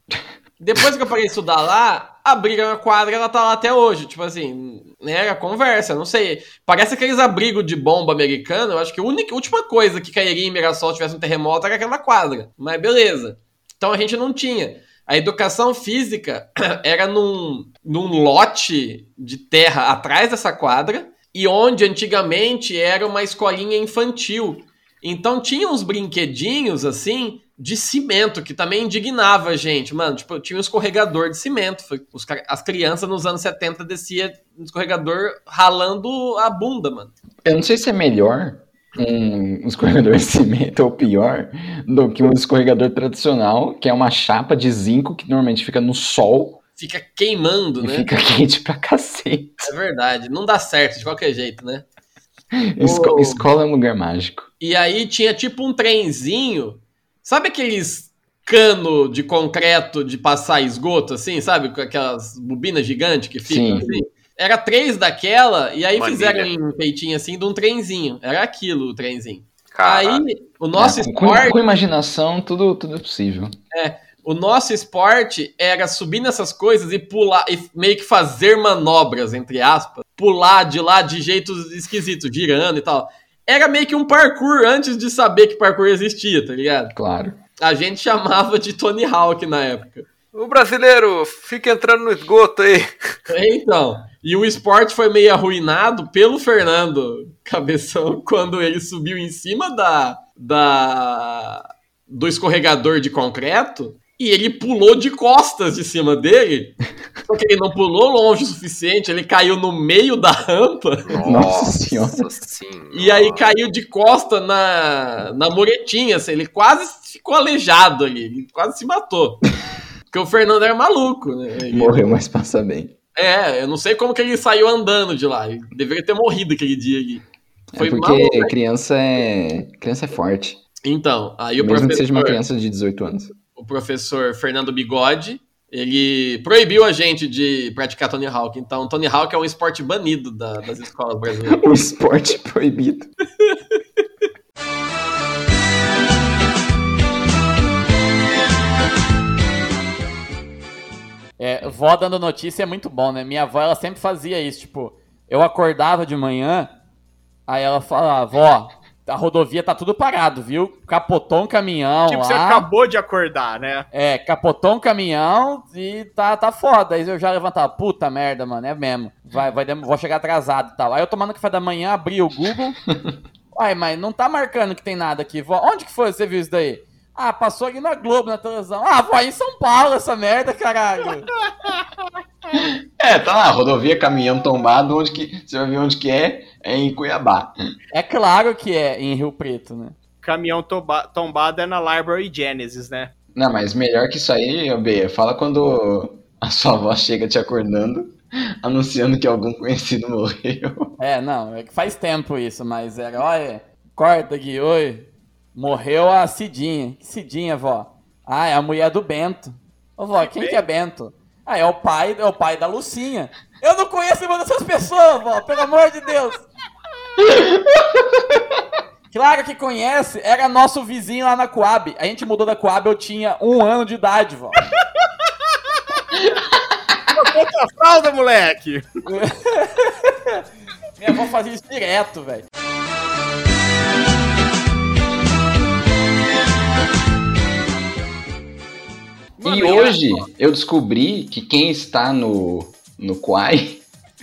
Depois que eu parei de estudar lá, abriram a quadra ela tá lá até hoje. Tipo assim, né, era conversa, não sei. Parece aqueles abrigos de bomba americano. Eu acho que a única, última coisa que cairia em Mirassol se tivesse um terremoto era aquela quadra. Mas beleza. Então a gente não tinha. A educação física [CLEARS THROAT] era num, num lote de terra atrás dessa quadra e onde antigamente era uma escolinha infantil. Então tinha uns brinquedinhos assim de cimento que também indignava a gente, mano. Tipo, tinha um escorregador de cimento. Os, as crianças nos anos 70 descia no escorregador ralando a bunda, mano. Eu não sei se é melhor um [LAUGHS] escorregador de cimento ou pior do que um escorregador tradicional, que é uma chapa de zinco que normalmente fica no sol Fica queimando, né? fica [LAUGHS] quente pra cacete. É verdade. Não dá certo de qualquer jeito, né? Esco- Oh. Escola é um lugar mágico. E aí tinha tipo um trenzinho. Sabe aqueles cano de concreto de passar esgoto, assim, sabe? Com aquelas bobinas gigantes que ficam Sim. assim. Era três daquela, e aí fizeram em peitinho assim de um trenzinho. Era aquilo o trenzinho. Caralho. Aí, o nosso É, com, esporte. com imaginação, tudo, tudo é possível. O nosso esporte era subir nessas coisas e pular, e meio que fazer manobras, entre aspas, pular de lá de jeitos esquisitos, girando e tal. Era meio que um parkour antes de saber que parkour existia, tá ligado? Claro. A gente chamava de Tony Hawk na época. O brasileiro fica entrando no esgoto aí. Então, e o esporte foi meio arruinado pelo Fernando Cabeção [LAUGHS] quando ele subiu em cima da, da do escorregador de concreto e ele pulou de costas de cima dele. Só que ele não pulou longe o suficiente, ele caiu no meio da rampa Nossa senhora. e aí caiu de costa na, na muretinha. Assim, ele quase ficou aleijado ali, ele quase se matou. Porque o Fernando era maluco, né? Ele- Morreu, mas passa bem. é, eu não sei como que ele saiu andando de lá. Ele deveria ter morrido aquele dia ali. Foi é porque maluco. né? criança é criança é forte. Então, aí o Mesmo que professor, seja uma criança de 18 anos. O professor Fernando Bigode, ele proibiu a gente de praticar Tony Hawk. Então, Tony Hawk é um esporte banido da- das escolas brasileiras. [LAUGHS] Um esporte proibido. É, vó dando notícia é muito bom, né? Minha avó, ela sempre fazia isso, tipo, eu acordava de manhã, aí ela falava, vó, a rodovia tá tudo parado, viu? Capotou um caminhão Tipo, você lá. acabou de acordar, né? É, capotou um caminhão e tá, tá foda. Aí eu já levantava, puta merda, mano, é mesmo. Vai, vai, vou chegar atrasado e tal. Aí eu tomando café da manhã, abri o Google. [LAUGHS] Uai, mas não tá marcando que tem nada aqui. Onde que foi que você viu isso daí? Ah, passou aqui na Globo, na televisão. Ah, vó, em São Paulo essa merda, caralho. [LAUGHS] É, tá lá, rodovia, caminhão tombado, onde que. Você vai ver onde que é? É em Cuiabá. É claro que é em Rio Preto, né? Caminhão tomba- tombado é na Library Genesis, né? Não, mas melhor que isso aí, ô Bia, fala quando a sua avó chega te acordando, [LAUGHS] anunciando que algum conhecido morreu. É, não, é que faz tempo isso, mas era, olha, corta aqui, oi. Morreu a Cidinha. Que Cidinha, vó? Ah, é a mulher do Bento. Ô, vó, quem que é Bento? Ah, é o pai, é o pai da Lucinha. Eu não conheço nenhuma dessas pessoas, vó, pelo amor de Deus. Claro que conhece, era nosso vizinho lá na Coab. A gente mudou da Coab, eu tinha um ano de idade, vó. Conta a fralda, moleque! [LAUGHS] Minha avó fazia isso direto, velho. Mano, E hoje eu descobri que quem está no, no Quai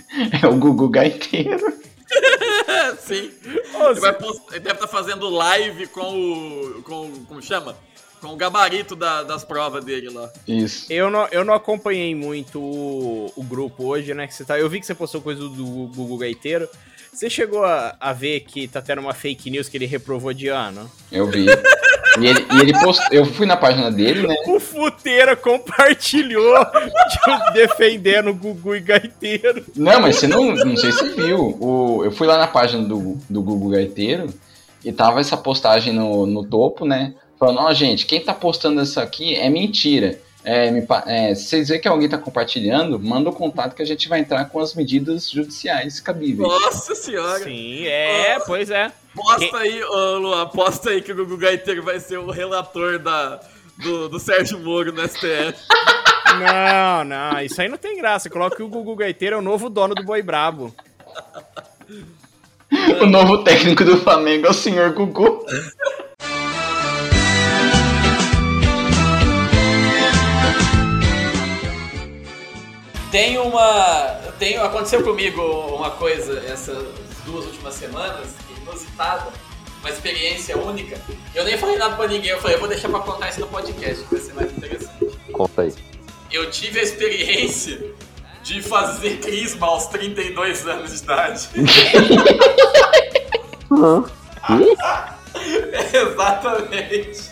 [LAUGHS] é o Gugu Gaiteiro. [LAUGHS] Sim. Ele, vai post- ele deve estar fazendo live com o. com. como chama? Com o gabarito da- das provas dele lá. Isso. Eu não, eu não acompanhei muito o, o grupo hoje, né? Que você tá, eu vi que você postou coisa do Google Gaiteiro. Você chegou a, a ver que tá tendo uma fake news que ele reprovou de ano? Eu vi. [LAUGHS] E ele, e ele postou. Eu fui na página dele, né? O Futeira compartilhou de- defendendo o Gugu e Gaiteiro. Não, mas você não. Não sei se você viu. O, eu fui lá na página do, do Google Gaiteiro e tava essa postagem no, no topo, né? Falando, ó, gente, quem tá postando isso aqui é mentira. É, me é, se vocês verem que alguém tá compartilhando, manda o contato que a gente vai entrar com as medidas judiciais cabíveis. Nossa senhora. Sim, é, pois é. Posta aí, ô Luan, posta aí que o Gugu Gaiteiro vai ser o relator da, do, do Sérgio Moro no STF. Não, não, isso aí não tem graça. Coloca que o Gugu Gaiteiro é o novo dono do Boi Brabo. O novo técnico do Flamengo é o senhor Gugu. Tem uma. Tem, aconteceu comigo uma coisa essas duas últimas semanas, inusitada, uma experiência única. Eu nem falei nada pra ninguém, eu falei, eu vou deixar pra contar isso no podcast, que vai ser mais interessante. Conta aí. Eu tive a experiência de fazer crisma aos 32 anos de idade. [LAUGHS] [LAUGHS] Exatamente.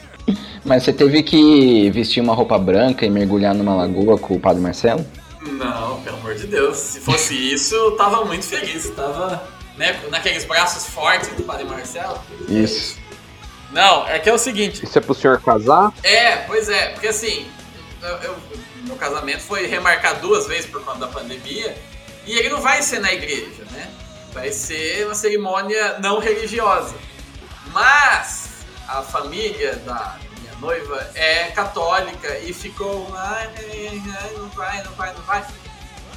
Mas você teve que vestir uma roupa branca e mergulhar numa lagoa com o Padre Marcelo? Não, pelo amor de Deus. Se fosse isso, eu tava muito feliz. Tava né, naqueles braços fortes do Padre Marcelo. Isso. Não, é que é o seguinte. Isso é pro senhor casar? É, pois é, porque assim, eu, eu- meu casamento foi remarcado duas vezes por conta da pandemia e ele não vai ser na igreja, né? Vai ser uma cerimônia não religiosa. Mas a família da noiva é católica e ficou, ai, não vai, não vai, não vai.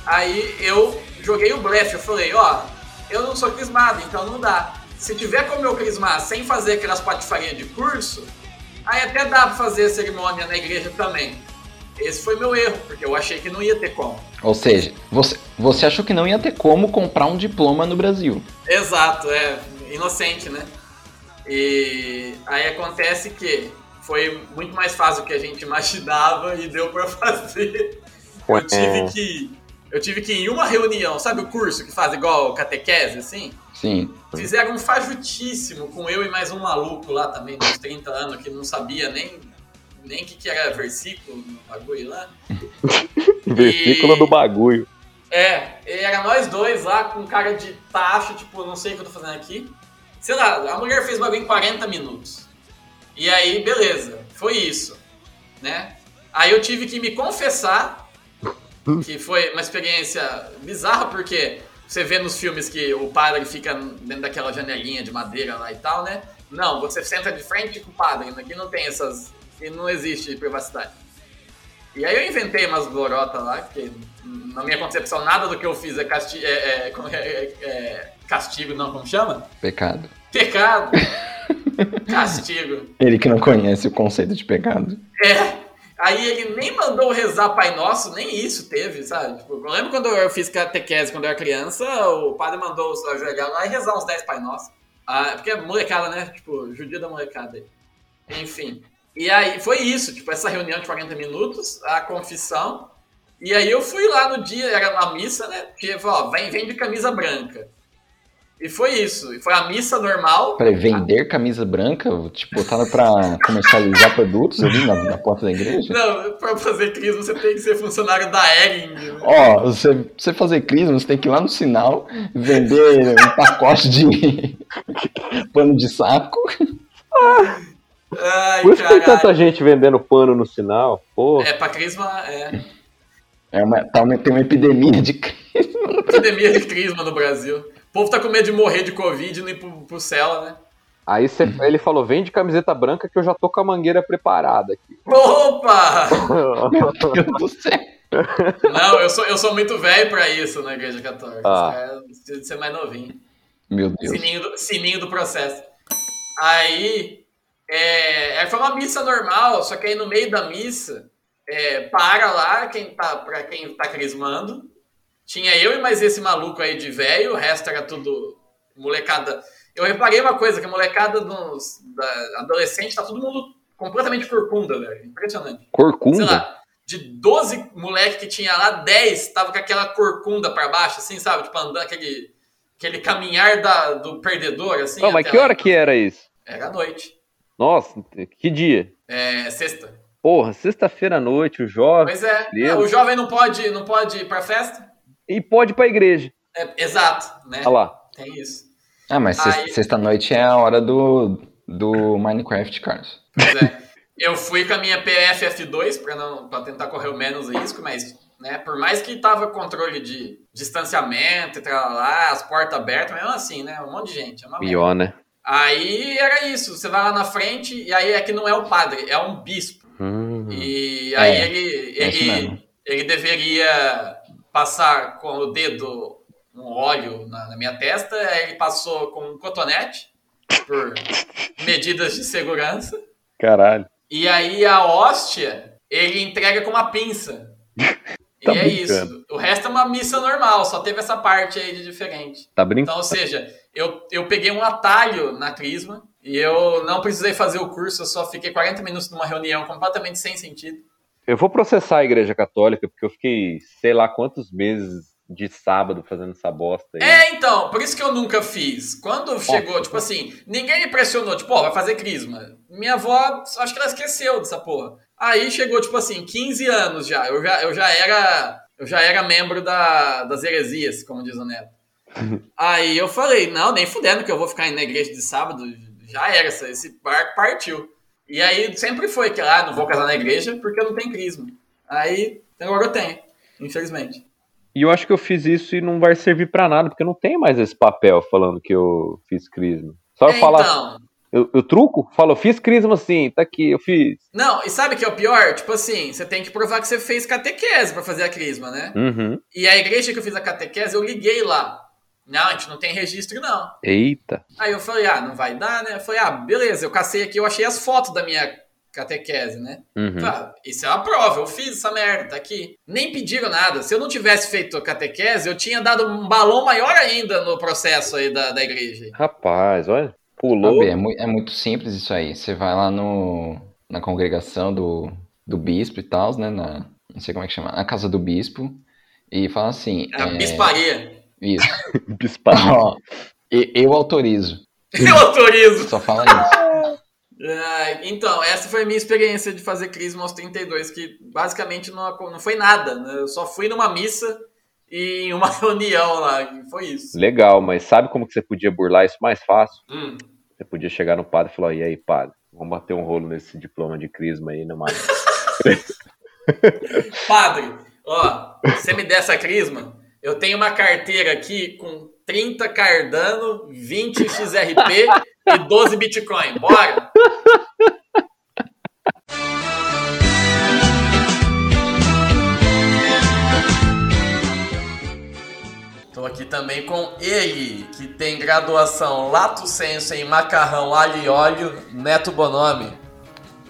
Aí eu joguei o blefe, eu falei, ó, eu não sou crismado, então não dá. Se tiver como eu crismar sem fazer aquelas patifarias de curso, aí até dá pra fazer a cerimônia na igreja também. Esse foi meu erro, porque eu achei que não ia ter como. Ou seja, você, você achou que não ia ter como comprar um diploma no Brasil. Exato, é inocente, né? E aí acontece que foi muito mais fácil do que a gente [LAUGHS] imaginava e deu pra fazer. Eu tive que eu tive que ir em uma reunião, sabe o curso que faz igual catequese assim? Sim. Fizeram um fajutíssimo com eu e mais um maluco lá também, de uns 30 anos, que não sabia nem nem o que, que era versículo no bagulho lá. [LAUGHS] Versículo do bagulho. É, e era nós dois lá com cara de tacho, tipo, não sei o que eu tô fazendo aqui. Sei lá, a mulher fez bagulho em 40 minutos. E aí, beleza, foi isso, né? Aí eu tive que me confessar, que foi uma experiência bizarra, porque você vê nos filmes que o padre fica dentro daquela janelinha de madeira lá e tal, né? Não, você senta de frente com o padre, aqui não tem essas... aqui não existe privacidade. E aí eu inventei umas lorotas lá, que na minha concepção nada do que eu fiz é, casti é, é- é- é- é castigo, não, como chama? Pecado. Pecado. [LAUGHS] castigo. Ele que não conhece o conceito de pecado. É. Aí ele nem mandou rezar Pai Nosso, nem isso teve, sabe? Tipo, eu lembro quando eu fiz catequese quando eu era criança, o padre mandou os ajoelhar lá e rezar uns 10 Pai Nosso. Ah, porque é molecada, né? Tipo, judia da molecada aí. Enfim. E aí foi isso, tipo, essa reunião de 40 minutos, a confissão. E aí eu fui lá no dia, era uma missa, né? Que falou, ó, vem, vem de camisa branca. E foi isso. E foi a missa normal. Peraí, vender camisa branca? Tipo, tá pra comercializar [LAUGHS] produtos ali na, na porta da igreja? Não, pra fazer crisma você tem que ser funcionário da Ering. né? Ó, você, você fazer crisma, você tem que ir lá no sinal, vender um pacote de [LAUGHS] pano de saco. Ai, Por isso que tem caralho. tanta gente vendendo pano no sinal. Pô, É, pra crisma é É uma, tá uma- tem uma epidemia de crisma. epidemia de crisma no Brasil. O povo tá com medo de morrer de Covid e não ir pro, pro céu, né? aí cê- ele falou: vende camiseta branca que eu já tô com a mangueira preparada aqui. Opa! [LAUGHS] Meu Deus do céu. Não, eu sou, eu sou muito velho pra isso na igreja católica. Ah. Os caras precisam de ser mais novinho. Meu Deus. Sininho do, sininho do processo. Aí, é, aí foi uma missa normal, só que aí no meio da missa, é, para lá, quem tá, pra quem tá crismando. Tinha eu e mais esse maluco aí de velho, o resto era tudo molecada. Eu reparei uma coisa, que a molecada dos da adolescente tá todo mundo completamente corcunda, velho. Impressionante. Sei Corcunda? lá, de 12 moleque que tinha lá, 10 tava com aquela corcunda pra baixo, assim, sabe? Tipo, andando aquele, aquele caminhar da, do perdedor, assim. Não, mas que lá. hora que era isso? Era à noite. Nossa, que dia? É, sexta. Porra, sexta-feira à noite, o jovem. Pois é, Deus. o jovem não pode, não pode ir pra festa? E pode ir pra igreja. É, exato, né? Olha lá. Tem isso. Ah, mas Aí- sexta- sexta-noite é a hora do, do Minecraft, Carlos. Pois é. Eu fui com a minha PFF2 para não para tentar correr o menos risco, mas né, por mais que tava controle de distanciamento e tal lá, as portas abertas, mesmo assim, né, um monte de gente, é. Pior, né? Aí era isso, você vai lá na frente e aí é que não é o padre, é um bispo. Hum. E aí É, ele é ele mesmo. ele deveria passar com o dedo um óleo na, na minha testa, ele passou com um cotonete por medidas de segurança. Caralho. E aí a hóstia, ele entrega com uma pinça. [LAUGHS] E Tá é brincando. isso. O resto é uma missa normal, só teve essa parte aí de diferente. Tá brincando? Então, ou seja, eu, eu peguei um atalho na Crisma e eu não precisei fazer o curso, eu só fiquei 40 minutos numa reunião completamente sem sentido. Eu vou processar a igreja católica, porque eu fiquei sei lá quantos meses de sábado fazendo essa bosta aí. É, então, por isso que eu nunca fiz. Quando chegou, tipo assim, ninguém me pressionou, tipo, ó, vai fazer crisma. Minha avó, acho que ela esqueceu dessa porra. Aí chegou, tipo assim, 15 anos já. Eu já, eu já era. Eu já era membro da, das heresias, como diz o Neto. [LAUGHS] Aí eu falei, não, nem fudendo que eu vou ficar indo na igreja de sábado. Já era, esse- esse barco partiu. E aí sempre foi que lá, não vou casar na igreja porque eu não tenho crisma. Aí agora eu tenho, infelizmente. E eu acho que eu fiz isso e não vai servir pra nada, porque eu não tenho mais esse papel falando que eu fiz crisma. Só eu É, falar. então, Eu, eu truco? Falo, eu fiz crisma sim, tá aqui, eu fiz. Não, e sabe o que é o pior? Tipo assim, você tem que provar que você fez catequese pra fazer a crisma, né? Uhum. E a igreja que eu fiz a catequese, eu liguei lá. Não, a gente não tem registro, não. Eita. Aí eu falei, ah, não vai dar, né? Eu falei, ah, beleza, eu cacei aqui, eu achei as fotos da minha catequese, né? Uhum. Ah, isso é uma prova, eu fiz essa merda, tá aqui. Nem pediram nada. Se eu não tivesse feito a catequese, eu tinha dado um balão maior ainda no processo aí da, da igreja. Rapaz, olha. Pulou. Sabe, é, é muito simples isso aí. Você vai lá no, na congregação do, do bispo e tal, né? Na, não sei como é que chama. Na casa do bispo. E fala assim. É a é, bisparia. Isso. [LAUGHS] Bisparia. Ó, e- eu autorizo. Eu autorizo. Só fala isso. Ah, [LAUGHS] então, essa foi a minha experiência de fazer Crisma aos 32, que basicamente não, não foi nada. Né? Eu só fui numa missa e em uma [LAUGHS] reunião lá. Foi isso. Legal, mas sabe como que você podia burlar isso mais fácil? Hum. Você podia chegar no padre e falar, e aí, padre, vamos bater um rolo nesse diploma de crisma aí, numa... Padre, ó, você me der essa Crisma, eu tenho uma carteira aqui com 30 Cardano, 20 XRP e 12 Bitcoin. Bora! Estou aqui também com ele, que tem graduação Lato Senso em macarrão alho e óleo, Neto Bonomi.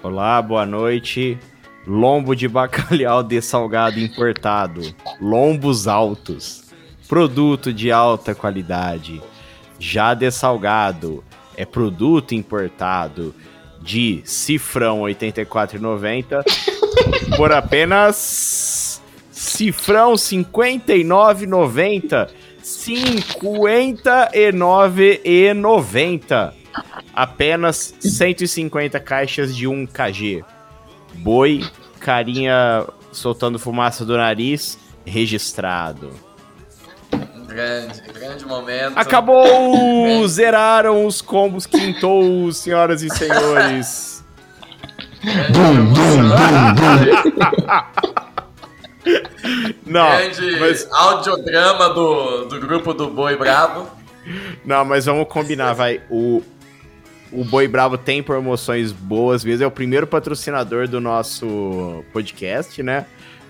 Olá, boa noite. Lombo de bacalhau dessalgado importado. Lombos altos. Produto de alta qualidade. Já dessalgado. É produto importado de cifrão 84,90 [LAUGHS] por apenas cifrão 59,90. 59,90. Apenas 150 caixas de 1 kg. Boi, carinha soltando fumaça do nariz, registrado. Grande, grande momento. Acabou! Zeraram os combos quintou, senhoras e senhores. Não, Grande mas, audiodrama do, do grupo do Boi Bravo. não, mas vamos combinar, vai. O, o Boi Bravo tem promoções boas mesmo. É o primeiro patrocinador do nosso podcast, né?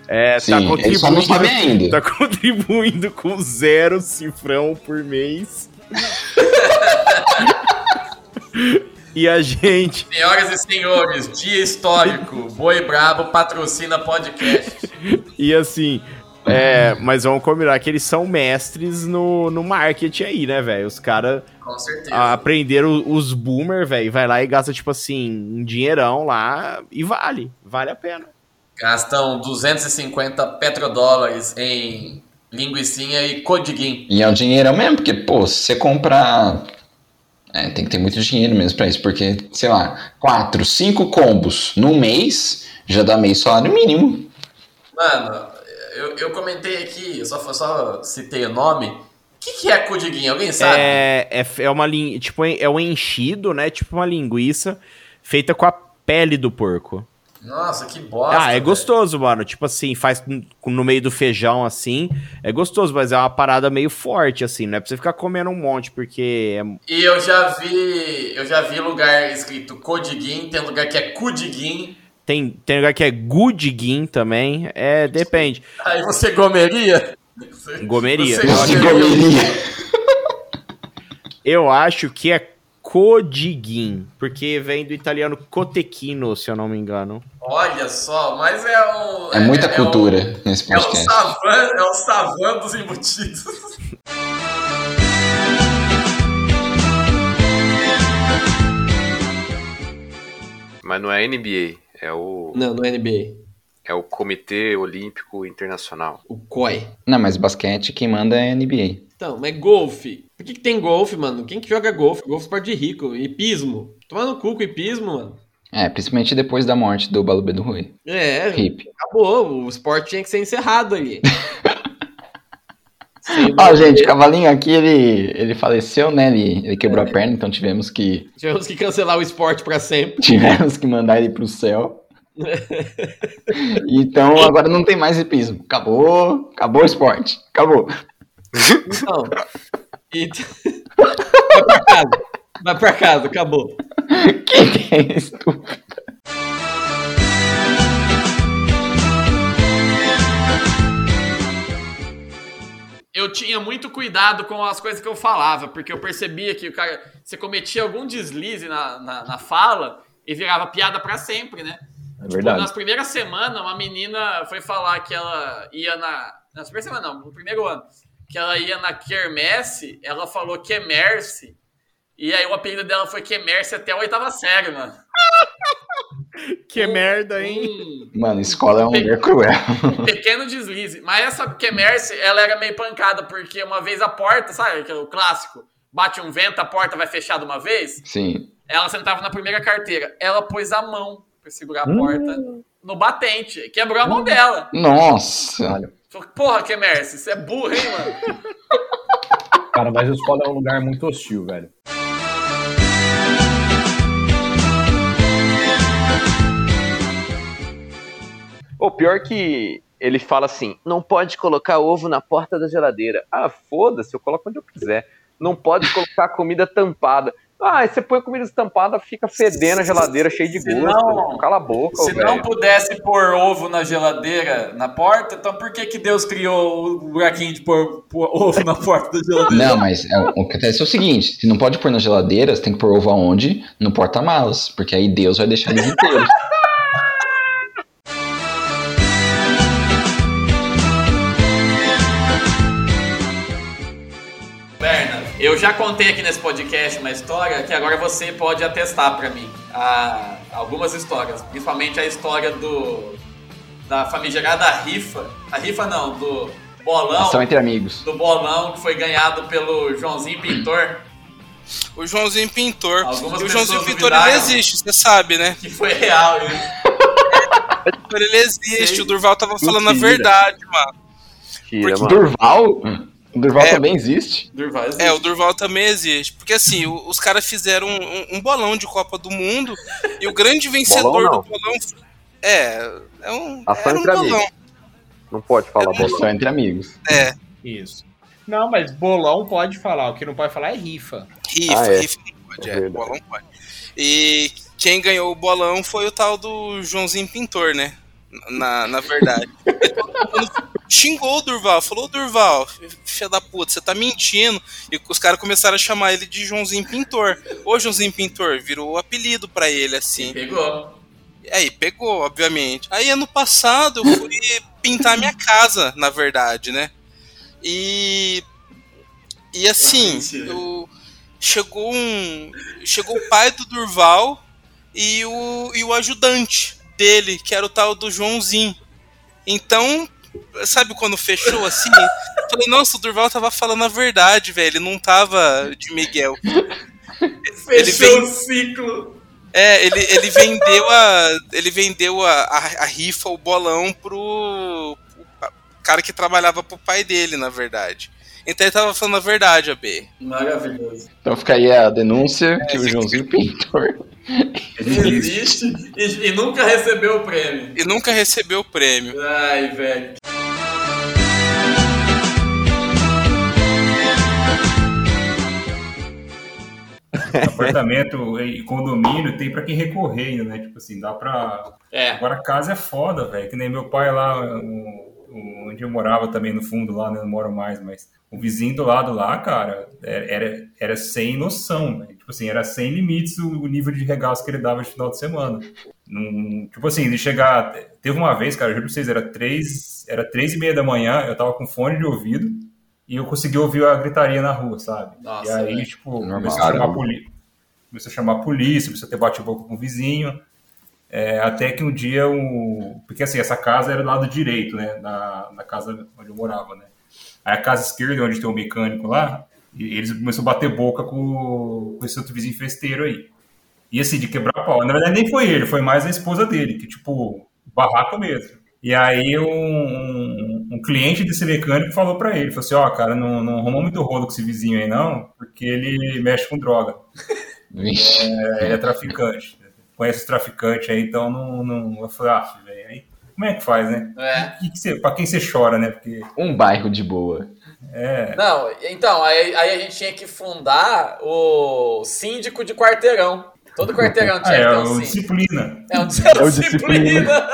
É, Sim, ele só não sabe ainda. [LAUGHS] Tá contribuindo com zero cifrão por mês. [LAUGHS] E a gente. Senhoras e senhores, dia histórico. Boi Brabo patrocina podcast. E assim. É, mas vamos combinar que eles são mestres no, no marketing aí, né, velho? Os caras Com certeza. aprenderam os boomer, velho. Vai lá e gasta, tipo assim, um dinheirão lá e vale. Vale a pena. Gastam 250 petrodólares em linguicinha e codiguinho. E é o dinheirão mesmo, porque, pô, se você comprar. É, tem que ter muito dinheiro mesmo pra isso, porque, sei lá, quatro, cinco combos num mês já dá meio salário mínimo. Mano, eu, eu comentei aqui, eu só, só citei o nome. O que, que é codiguinho? Alguém sabe? É, é, é uma tipo, é um enchido, né? Tipo uma linguiça feita com a pele do porco. Nossa, que bosta. ah, é velho. gostoso, mano. Tipo assim, faz no- meio do feijão assim. É gostoso, mas é uma parada meio forte, assim. Não é pra você ficar comendo um monte, porque é E eu já vi. Eu já vi lugar escrito codiguinho, tem lugar que é cudiguinho. Tem, tem lugar que é gudiguin também. É, depende. Aí você gomeria? Gomeria. Você Eu acho, Gomeria. eu acho que é codiguin, porque vem do italiano cotechino, se eu não me engano. Olha só, mas é um. É muita um- cultura nesse É o podcast. savan, é o savan dos embutidos. Mas não é NBA, é o, Não, no NBA. é o Comitê Olímpico Internacional. O COI. Não, mas basquete quem manda é NBA. Então, mas golfe. Por que, que tem golfe, mano? Quem que joga golfe? Golfe é esporte de rico. Hipismo. Toma no cu com hipismo, mano. É, principalmente depois da morte do Balubê do Rui. É, Hip. acabou. O esporte tinha que ser encerrado ali. [LAUGHS] Ó, gente, o cavalinho aqui, ele, ele faleceu, né? Ele, ele quebrou a perna, então tivemos que, Tivemos que cancelar o esporte pra sempre. tivemos que mandar ele pro céu. [LAUGHS] então agora não tem mais hipismo. Acabou, acabou o esporte. Acabou. Então. e- [LAUGHS] Vai pra casa. Vai pra casa, acabou. [LAUGHS] Que é estúpido. Eu tinha muito cuidado com as coisas que eu falava, porque eu percebia que o cara. Você cometia algum deslize na, na, na fala e virava piada pra sempre, né? É Tipo, verdade. nas primeiras semanas, uma menina foi falar que ela ia na. Nas primeiras semanas, não, no primeiro ano. Que ela ia na Quermesse, ela falou Quemerce. E aí o apelido dela foi Quemerce até a oitava série, mano. [LAUGHS] Que merda, hein? Um Mano, escola é um lugar cruel. [LAUGHS] pequeno deslize. Mas essa Quemerce, ela era meio pancada, porque uma vez a porta, sabe, aquele o clássico, bate um vento, a porta vai fechar de uma vez. Sim. Ela sentava na primeira carteira. Ela pôs a mão pra segurar a porta no batente. Quebrou a mão dela. Nossa. Falou, porra, Quemerce, você é burro, hein, mano? [LAUGHS] Cara, mas a escola é um lugar muito hostil, velho. O pior que ele fala assim: não pode colocar ovo na porta da geladeira. Ah, foda-se, eu coloco onde eu quiser. Não pode colocar comida tampada. Ah, você põe comida estampada, fica fedendo a geladeira, cheia de gosto. não- Cala a boca, Se não pudesse pôr ovo na geladeira, na porta, então por que, que Deus criou o buraquinho de pôr, pôr ovo na porta da geladeira? Não, mas é, o que acontece é o seguinte: se não pode pôr na geladeira, você tem que pôr ovo aonde? No porta-malas. Porque aí Deus vai deixar eles inteiros. [LAUGHS] já contei aqui nesse podcast uma história que agora você pode atestar pra mim. Ah, algumas histórias, principalmente a história do da famigerada rifa. A rifa não, do bolão. São entre amigos. Do bolão que foi ganhado pelo Joãozinho Pintor, O Joãozinho Pintor. Algumas e o Joãozinho Pintor ele existe, você sabe, né? que foi real. né? Ele existe, Sei. o Durval tava falando a Mentira. verdade, mano. Mentira, mano. Durval? O Durval É. também existe? Durval existe. É, o Durval também existe. Porque assim, o- os caras fizeram um, um- um bolão de Copa do Mundo e o grande vencedor Bolão, não. do bolão. É, é um. Ação Era um entre bolão. amigos. Não pode falar bolão. Só entre amigos. É, Isso. Não, mas bolão pode falar. O que não pode falar é rifa. rifa, Ah, é. rifa não pode, É é, bolão pode. E quem ganhou o bolão foi o tal do Joãozinho Pintor, né? Na, na verdade. [LAUGHS] Xingou o Durval, falou, Durval, filha da puta, você tá mentindo. E os caras começaram a chamar ele de Joãozinho Pintor. Ô, Joãozinho Pintor, virou o apelido pra ele, assim. Pegou. Aí, pegou, obviamente. Aí, ano passado, eu fui pintar minha casa, na verdade, né? E. E assim, o, chegou um. Chegou o pai do Durval e o, e o ajudante dele, que era o tal do Joãozinho. Então, sabe quando fechou assim? Falei, nossa, o Durval tava falando a verdade, velho. Ele não tava de Miguel. Fechou vem- o ciclo. É, ele, ele vendeu a. Ele vendeu a, a, a rifa, o bolão pro, pro cara que trabalhava pro pai dele, na verdade. Então ele tava falando a verdade, AB. Maravilhoso. Então fica aí a denúncia que o Joãozinho Pintor. Existe e, e nunca recebeu o prêmio. E nunca recebeu o prêmio. Ai, velho. Apartamento e condomínio tem pra quem recorrer ainda, né? Tipo assim, dá pra. É. Agora casa é foda, velho. Que nem meu pai lá, onde eu morava também no fundo lá, né? Não moro mais, mas o vizinho do lado lá, cara, era, era, sem noção, velho. Tipo assim, era sem limites o, o nível de regaço que ele dava de final de semana. Não- tipo assim, de chegar. Teve uma vez, cara, eu juro pra vocês, era três, era três e meia da manhã, eu tava com fone de ouvido. E eu consegui ouvir a gritaria na rua, sabe? Nossa, e aí, velho. tipo, começou a chamar a polícia começou a chamar a polícia, começou a ter bate-boca com o vizinho. É, até que um dia o. Porque assim, essa casa era do lado direito, né? Na casa onde eu morava, né? Aí a casa esquerda, onde tem o mecânico lá, eles começaram a bater boca com, com esse outro vizinho festeiro aí. E assim, de quebrar pau. Na verdade, nem foi ele, foi mais a esposa dele, que, tipo, barraco mesmo. E aí um, um, um cliente desse mecânico falou pra ele, falou assim, ó, cara, não, não arruma muito rolo com esse vizinho aí, não, porque ele mexe com droga. [LAUGHS] É, ele é traficante. Conhece os traficantes aí, então não. não eu falei, ah, velho, aí como é que faz, né? É. Que que você, pra quem você chora, né? Porque. Um bairro de boa. É. Não, então, aí, aí a gente tinha que fundar o síndico de quarteirão. Todo quarteirão Ah, tinha que é ter um o disciplina. É um [LAUGHS] É o disciplina.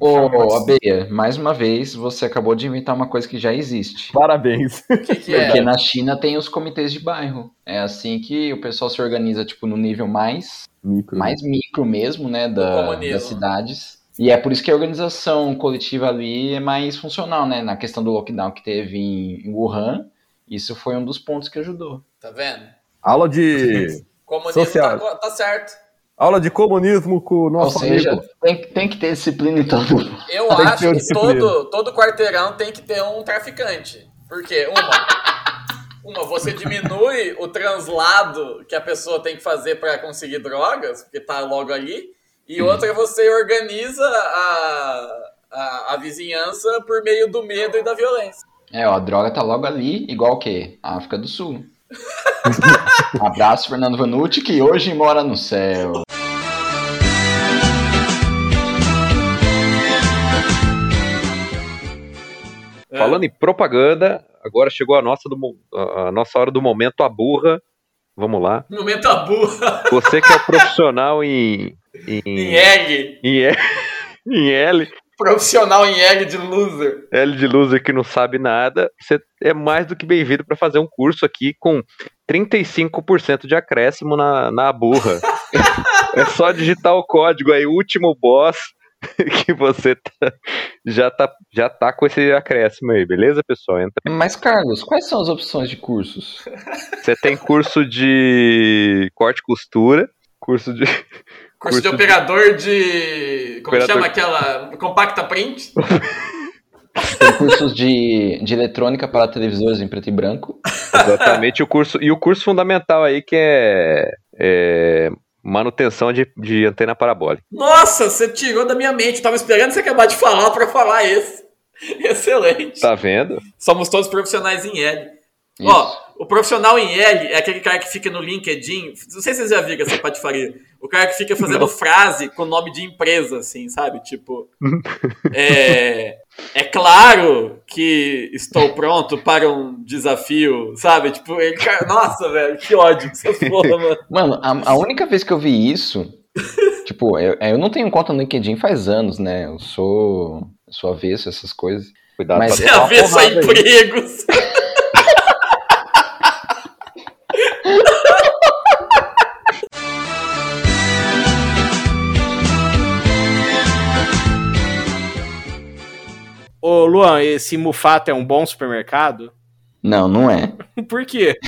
Ô, Abeia, mais uma vez você acabou de inventar uma coisa que já existe. Parabéns. O [LAUGHS] que, que Porque é? na China tem os comitês de bairro. É assim que o pessoal se organiza, tipo, no nível mais, Micro. mais micro mesmo, né, da, comunismo. das cidades. E é por isso que a organização coletiva ali é mais funcional, né? Na questão do lockdown que teve em, em Wuhan, isso foi um dos pontos que ajudou. Tá vendo? Aula de. Comunismo Social. tá, tá certo. Aula de comunismo com o Ou nosso seja, amigo. tem, que- tem que ter disciplina em todo mundo. Eu Tem que acho que disciplina. todo, todo quarteirão tem que ter um traficante. Por quê? Uma, uma, você diminui o translado que a pessoa tem que fazer para conseguir drogas, porque tá logo ali. E outra, você organiza a, a, a vizinhança por meio do medo e da violência. É, ó, a droga tá logo ali, igual o quê? A África do Sul. [LAUGHS] Abraço, Fernando Vanucci, que hoje mora no céu. Falando em propaganda, agora chegou a nossa, do a nossa hora do momento a burra. Vamos lá. Momento a burra Você que é profissional em. em [LAUGHS] Em, L. em, L- em L, Profissional em L de loser. L de loser que não sabe nada, você é mais do que bem-vindo para fazer um curso aqui com 35% de acréscimo na, na burra. [LAUGHS] é só digitar o código aí, último boss, [LAUGHS] que você tá- já, tá, já tá com esse acréscimo aí, beleza, pessoal? Entra. Mas, Carlos, quais são as opções de cursos? Você tem curso de corte e costura, curso de. Curso, de Curso de- operador de. Como Operador- chama aquela. Compacta print? Tem cursos de, de eletrônica para televisores em preto e branco. Exatamente o curso. E o curso fundamental aí que é, é manutenção de, de antena parabólica. Nossa, você tirou da minha mente. Eu tava esperando você acabar de falar pra falar esse. Excelente. Tá vendo? Somos todos profissionais em L. Isso. Ó, o profissional em L é aquele cara que fica no LinkedIn. Não sei se vocês já viram essa patifaria. O cara que fica fazendo frase com nome de empresa, assim, sabe? Tipo. [LAUGHS] é, é claro que estou pronto para um desafio, sabe? Tipo, ele, cara, nossa, velho, que ódio que essas [LAUGHS] porra, mano. Mano, a, a única vez que eu vi isso, [LAUGHS] tipo, eu, eu não tenho conta no LinkedIn faz anos, né? Eu sou sua avesso, essas coisas. Cuidado Mas- Você uma avesso a empregos. Luan, esse Mufato é um bom supermercado? Não, não é. [LAUGHS] Por quê?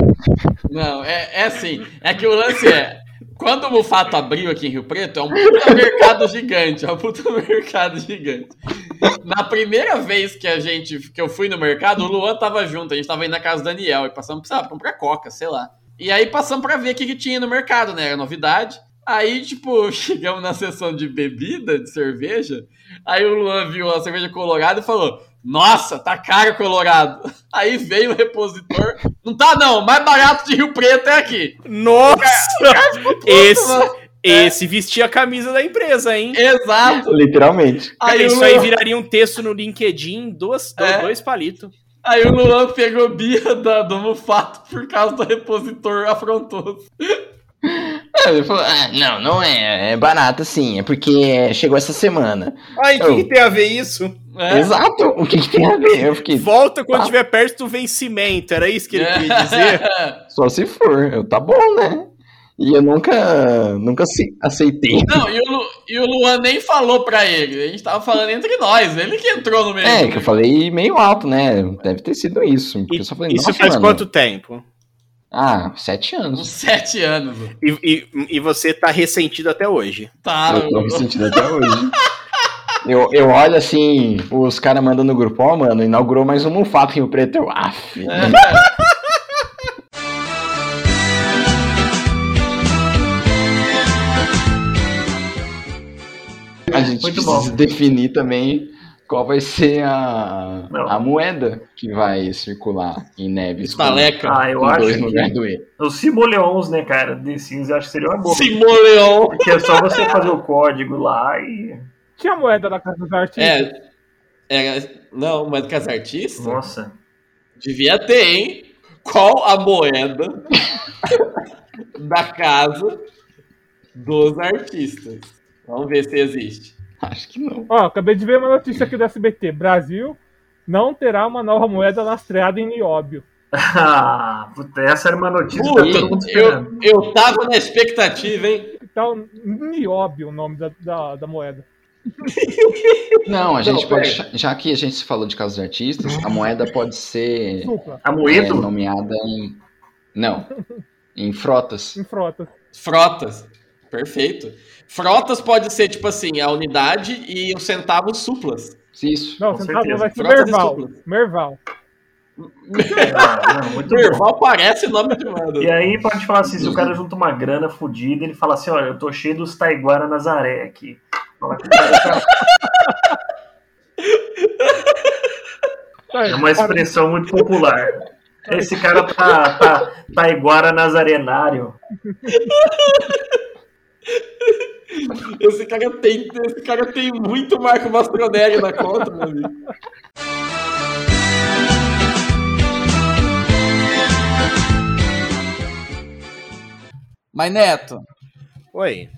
Não, é, é assim. É que o lance é. Quando o Mufato abriu aqui em Rio Preto, é um puta mercado gigante. É um puta mercado gigante. Na primeira vez que a gente. que eu fui no mercado, o Luan tava junto. A gente tava indo na casa do Daniel e passamos pra comprar coca, sei lá. E aí passamos pra ver o que, que tinha no mercado, né? Era novidade. Aí, tipo, [LAUGHS] chegamos na seção de bebida, de cerveja. Aí o Luan viu a cerveja colorada e falou: Nossa, tá caro colorado. Aí veio o repositor. Não tá, não. Mais barato de Rio Preto é aqui. Nossa! esse, mano. esse vestia a camisa da empresa, hein? Exato. Literalmente. Cara, Aí isso o aí Luan- viraria um texto no LinkedIn, dois, É. dois palitos. Aí o Luan pegou birra da, do Mufato por causa do repositor afrontoso. Ele falou, ah, não, não é, é barato sim, é porque chegou essa semana. Ai, o Eu- que, que tem a ver isso? É. Exato, o que, que tem a ver? Eu fiquei, Volta quando Tá. estiver perto do vencimento, era isso que ele queria dizer? [LAUGHS] só se for, eu, tá bom, né? E eu nunca, nunca ace- aceitei. Não, e o, Lu- e o Luan nem falou pra ele. A gente tava falando entre nós. Ele que entrou no meio. É, que eu falei meio alto, né? Deve ter sido isso. Porque eu só falei, Isso faz mano. quanto tempo? Ah, sete Uns anos. sete anos. E, e, e você tá ressentido até hoje. Tá. Eu tô me sentindo até hoje. Eu, eu olho assim, os caras mandando no grupo, ó, mano, inaugurou mais um Mufato em Rio Preto. Eu, ah, filho. A gente Muito precisa bom. definir também qual vai ser a, Não. a moeda que vai circular em Neves. com- Estaleca. Ah, eu com acho dois no lugar que do E. os simoleons, né, cara, de Sims, eu acho que seria uma boa. Simoleon. Porque é só você fazer o código lá e. Tinha moeda da Casa dos Artistas? É. é não, mas com as artistas? Nossa. Devia ter, hein? Qual a moeda [LAUGHS] da casa dos artistas? Vamos ver se existe. [LAUGHS] Acho que não. Ó, acabei de ver uma notícia aqui do SBT. Brasil não terá uma nova moeda lastreada em nióbio. Ah, puta, essa era uma notícia tá Puta, eu, eu tava na expectativa, hein? Então, nióbio o nome da, da, da moeda. Não, a gente Não, pode. pera. Já que a gente se falou de casos de artistas, a moeda pode ser Supla, é, Amoedo? nomeada em. Não. Em frotas. em frotas. Frotas. Perfeito. Frotas pode ser, tipo assim, a unidade e os centavos suplas. Isso. Não, Com centavo certeza. vai ser Frotas Merval. Merval. Ah, não, muito bom. Merval parece nome de mano. E aí pode falar assim, se o cara junta uma grana fodida, ele fala assim, olha, eu tô cheio dos Taiguara Nazaré aqui. Fala que o cara tá- É uma expressão muito popular. Esse cara tá, tá Taiguara Nazarenário. [LAUGHS] Esse cara tem, esse cara tem muito Marco Mastronelli na conta, meu amigo. Mas, Neto, Oi.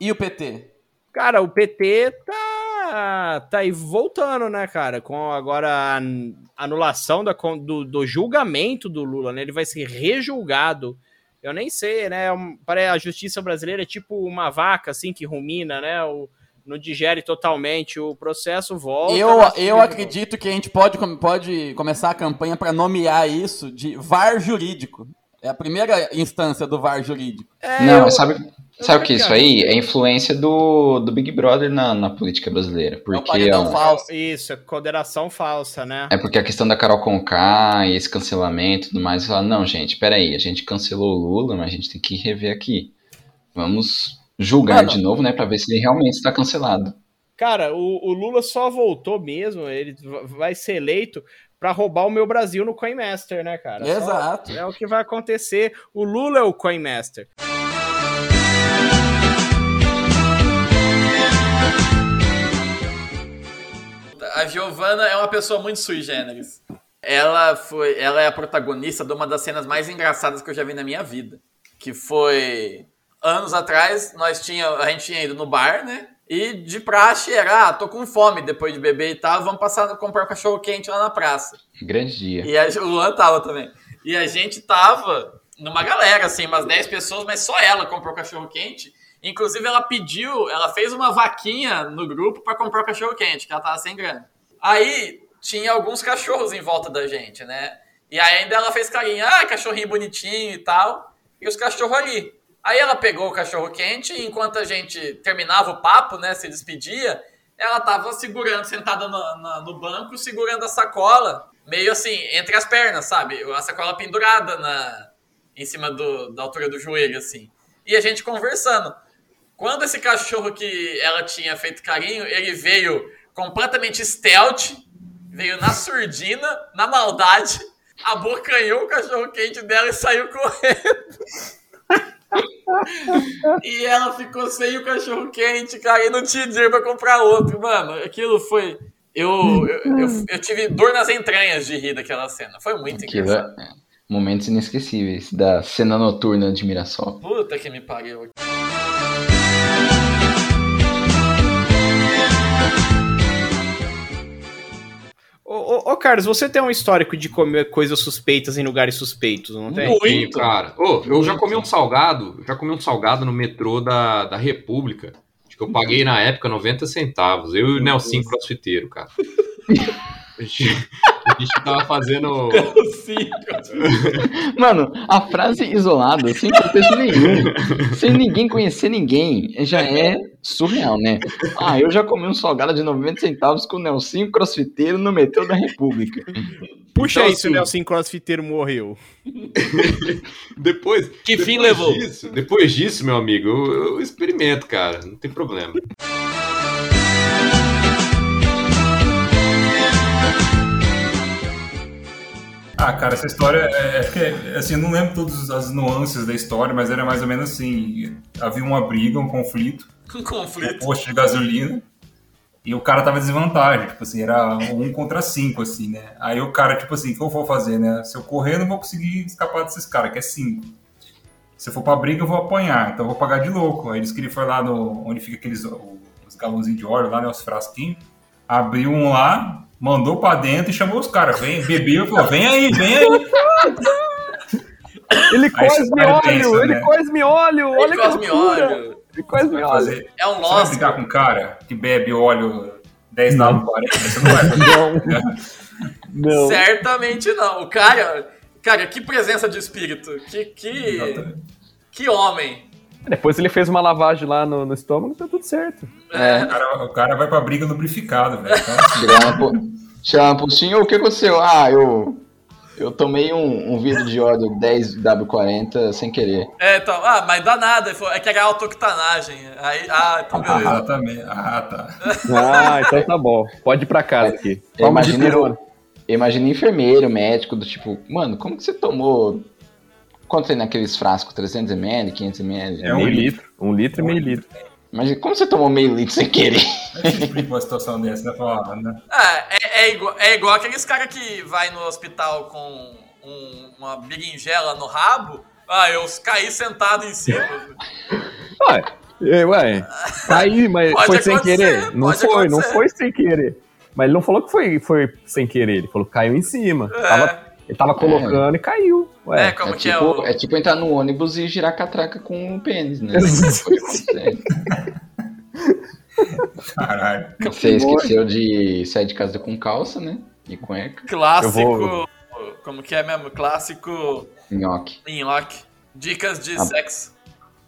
e o PT? Cara, o PT tá, tá aí voltando, né, cara? Com agora a an- anulação da, do, do julgamento do Lula, né? Ele vai ser rejulgado. Eu nem sei, né? um- Para a justiça brasileira é tipo uma vaca, assim, que rumina, né? O, não digere totalmente o processo, volta. Eu, eu acredito que a gente pode, pode começar a campanha para nomear isso de VAR jurídico. É a primeira instância do VAR jurídico. É, Não, eu- mas sabe, sabe o que é isso aí? É influência do, do Big Brother na, na política brasileira. É Porque, paredão ó, falso. Isso, é condenação falsa, né? é porque a questão da Carol Conká e esse cancelamento e tudo mais, fala, não, gente, peraí, a gente cancelou o Lula, mas a gente tem que rever aqui. Vamos julgar Mano. de novo, né, pra ver se ele realmente está cancelado. Cara, o, o Lula só voltou mesmo, ele vai ser eleito pra roubar o meu Brasil no Coinmaster, né, cara? Só- Exato. é o que vai acontecer. O Lula é o Coinmaster. A Giovanna é uma pessoa muito sui generis. Ela foi, ela é a protagonista de uma das cenas mais engraçadas que eu já vi na minha vida, que foi anos atrás, nós tinha, a gente tinha ido no bar, né? E de praxe era, ah, tô com fome depois de beber e tal, vamos passar a comprar um cachorro quente lá na praça. Grande dia. E a, o Luan tava também. E a gente tava numa galera, assim, umas 10 pessoas, mas só ela comprou cachorro quente. Inclusive, ela pediu, ela fez uma vaquinha no grupo para comprar o cachorro quente, que ela tava sem grana. Aí tinha alguns cachorros em volta da gente, né? E ainda ela fez carinho, ah, cachorrinho bonitinho e tal. E os cachorros ali. Aí ela pegou o cachorro quente e enquanto a gente terminava o papo, né, se despedia, ela tava segurando, sentada no, na- no banco, segurando a sacola, meio assim, entre as pernas, sabe? A sacola pendurada na, em cima do, da altura do joelho, assim. E a gente conversando. Quando esse cachorro que ela tinha feito carinho, ele veio completamente stealth, veio na surdina, na maldade, abocanhou o cachorro quente dela e saiu correndo. e ela ficou sem o cachorro quente, cara, e não tinha dinheiro pra comprar outro. Mano, aquilo foi. Eu, eu, eu, eu tive dor nas entranhas de rir daquela cena. Foi muito Aquilo engraçado. é momentos inesquecíveis da cena noturna de Mirassol. Puta que me pariu. Ô, ô, ô, Carlos, você tem um histórico de comer coisas suspeitas em lugares suspeitos, não tem? Tenho, cara. Ô, eu já comi um salgado, já comi um salgado no metrô da, da República. Acho que eu paguei na época 90 centavos. Eu e o Nelson crossfiteiro, cara. [LAUGHS] A gente, a gente tava fazendo. [LAUGHS] Mano, a frase isolada, sem contexto nenhum, sem ninguém conhecer ninguém, já é surreal, né? Ah, eu já comi um salgado de 90 centavos com o Nelsinho crossfiteiro no metrô da República. Puxa Então, aí se o assim, Nelson Crossfiteiro morreu. [LAUGHS] Depois. Que fim depois levou? Disso, depois disso, meu amigo, eu, eu experimento, cara. Não tem problema. Ah, cara, essa história é, é que, assim, eu não lembro todas as nuances da história, mas era mais ou menos assim: havia uma briga, um conflito, [LAUGHS] Um conflito. um posto de gasolina, e o cara tava em desvantagem, tipo assim, era um contra cinco, assim, né? Aí o cara, tipo assim, o que eu vou fazer, né? Se eu correr, eu não vou conseguir escapar desses caras, que é cinco. Se eu for pra briga, eu vou apanhar, então eu vou pagar de louco. Aí eles queriam foi lá no, onde fica aqueles os galãozinhos de óleo, lá, né? Os frasquinhos. Abriu um lá, mandou pra dentro e chamou os caras. Vem, bebeu e falou: vem aí, vem aí. Ele Aí quase esse me cara olho, pensa, ele né? quase me olho, olha que quase me loucura. olho. Ele quase me Vai olho. fazer- É um Você vai lost. brigar com um cara que bebe óleo 10 w 40? Você não vai fazer. Não. [LAUGHS] Certamente não. O cara. Cara, que presença de espírito. Que. Que, Exatamente. que homem. Depois ele fez uma lavagem lá no, no estômago, tá tudo certo. É. O cara, o cara vai pra briga lubrificado, velho. Então, [LAUGHS] Chama pro- Chama pro senhor, o que aconteceu? Ah, eu. Eu tomei um, um vidro de óleo 10W40 sem querer. É, então, ah, mas dá nada. É que era autoctanagem. Aí, ah, então beleza. exatamente. Ah, tá. Ah, então tá bom. Pode ir pra casa aqui. Imagino, pirona. eu imagino enfermeiro, médico, do tipo, mano, como que você tomou. Quanto tem naqueles frascos? 300ml, 500ml? É um meio litro. litro. Um litro e meio litro. Imagina, como você tomou meio litro sem querer? É difícil uma situação dessa, né? Falar, né? Ah, é, é igual, é igual aqueles caras que vai no hospital com um- uma berinjela no rabo. Ah, eu caí sentado em cima. [LAUGHS] Ué, é, ué, tá aí, mas Pode foi sem querer? Não foi, não acontecer. foi sem querer. Mas ele não falou que foi, foi sem querer, ele falou que caiu em cima. É. Tava- ele tava colocando e caiu. Ué, É, como é, que é tipo, o. é tipo entrar no ônibus e girar catraca com o pênis, né? [LAUGHS] Caralho. Você esqueceu de sair de casa com calça, né? E cueca. Clássico. Vou- Como que é mesmo? Clássico Nhoque. Nhoque. Dicas de Ah. sexo.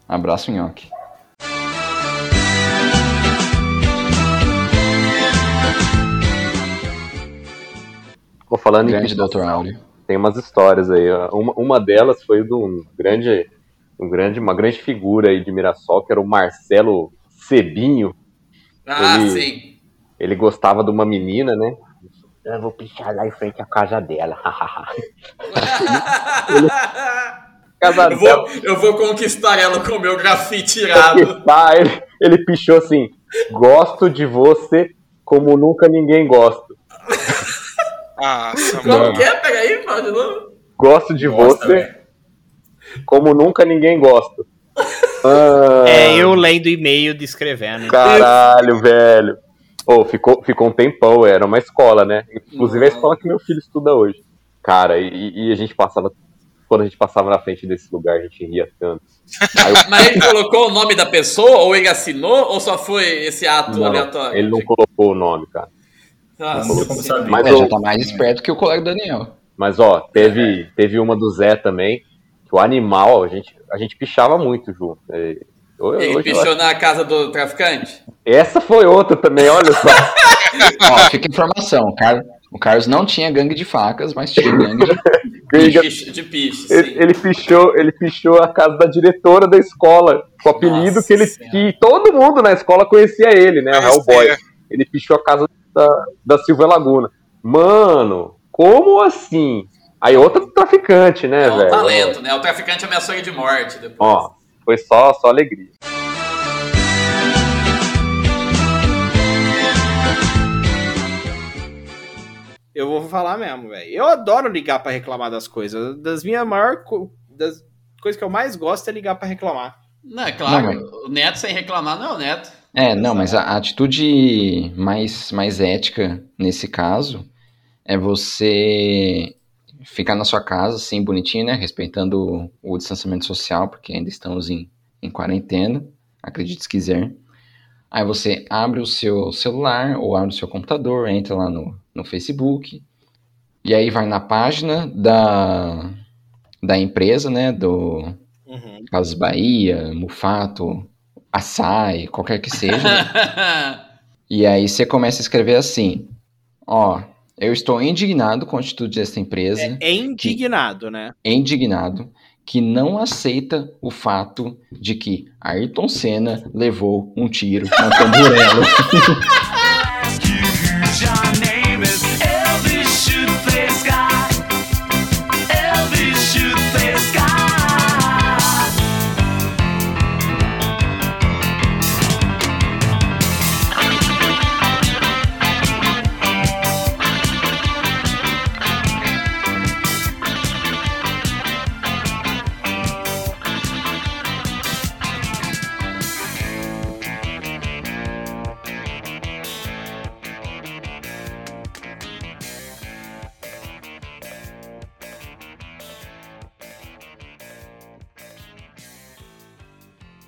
Abraço, nhoque. Tô falando em Grande fixação, Dr. Áureo. Tem umas histórias aí. Uma, uma delas foi de um grande, um grande, uma grande figura aí de Mirassol, que era o Marcelo Cebinho. Ah, Ele- sim. Ele gostava de uma menina, né? Eu vou pichar lá em frente à casa dela. [LAUGHS] casa eu, vou, eu vou conquistar ela com o meu grafite irado. Ah, ele, ele pichou assim: Gosto de você como nunca ninguém gosta. [LAUGHS] Nossa, Como mano. que é? Pega aí, fala de novo. Gosto de Gosta, você [LAUGHS] como nunca ninguém gosta. Ah, É eu lendo e-mail descrevendo. Caralho, velho. Pô, ficou, ficou um tempão, era uma escola, né? Inclusive a escola que meu filho estuda hoje. Cara, e, e a gente passava. Quando a gente passava na frente desse lugar, a gente ria tanto. Aí eu- [LAUGHS] Mas ele colocou o nome da pessoa, ou ele assinou, ou só foi esse ato Não, aleatório? ele não colocou o nome, cara. Nossa. Mas, Ué, o- já tá mais esperto que o colega Daniel. mas ó, teve, teve uma do Zé também, que o animal, a gente, a gente pichava muito junto. É, eu- Ele pichou na casa do traficante? Essa foi outra também, olha só. [LAUGHS] Ó, fica a informação, o Carlos, o Carlos não tinha gangue de facas, mas tinha gangue de... [LAUGHS] Piche- De piche, ele, ele pichou, ele pichou a casa da diretora da escola, com o apelido Nossa que ele que todo mundo na escola conhecia ele, né? O Hellboy. Ele pichou a casa da, da Silvia Laguna. Mano, como assim? Aí outro traficante, né, É um velho? talento, né? O traficante ameaçou ele de morte depois. Ó, foi só, só alegria. Eu vou falar mesmo, velho. Eu adoro ligar pra reclamar das coisas. Das minhas maiores. co- Das coisas que eu mais gosto é ligar pra reclamar. Não, é claro, Não, o Neto sem reclamar não é o Neto. É, não, mas a a atitude mais, mais ética nesse caso é você ficar na sua casa, assim, bonitinho, né? Respeitando o, o distanciamento social, porque ainda estamos em, em quarentena, acredite se quiser. Aí você abre o seu celular ou abre o seu computador, entra lá no, no Facebook, e aí vai na página da, da empresa, né? Do Casas Bahia, Mufato, Açaí, qualquer que seja. [LAUGHS] E aí você começa a escrever assim: Ó, eu estou indignado com a atitude dessa empresa. É indignado, né? indignado que não aceita o fato de que Ayrton Senna levou um tiro na tamburela. [LAUGHS]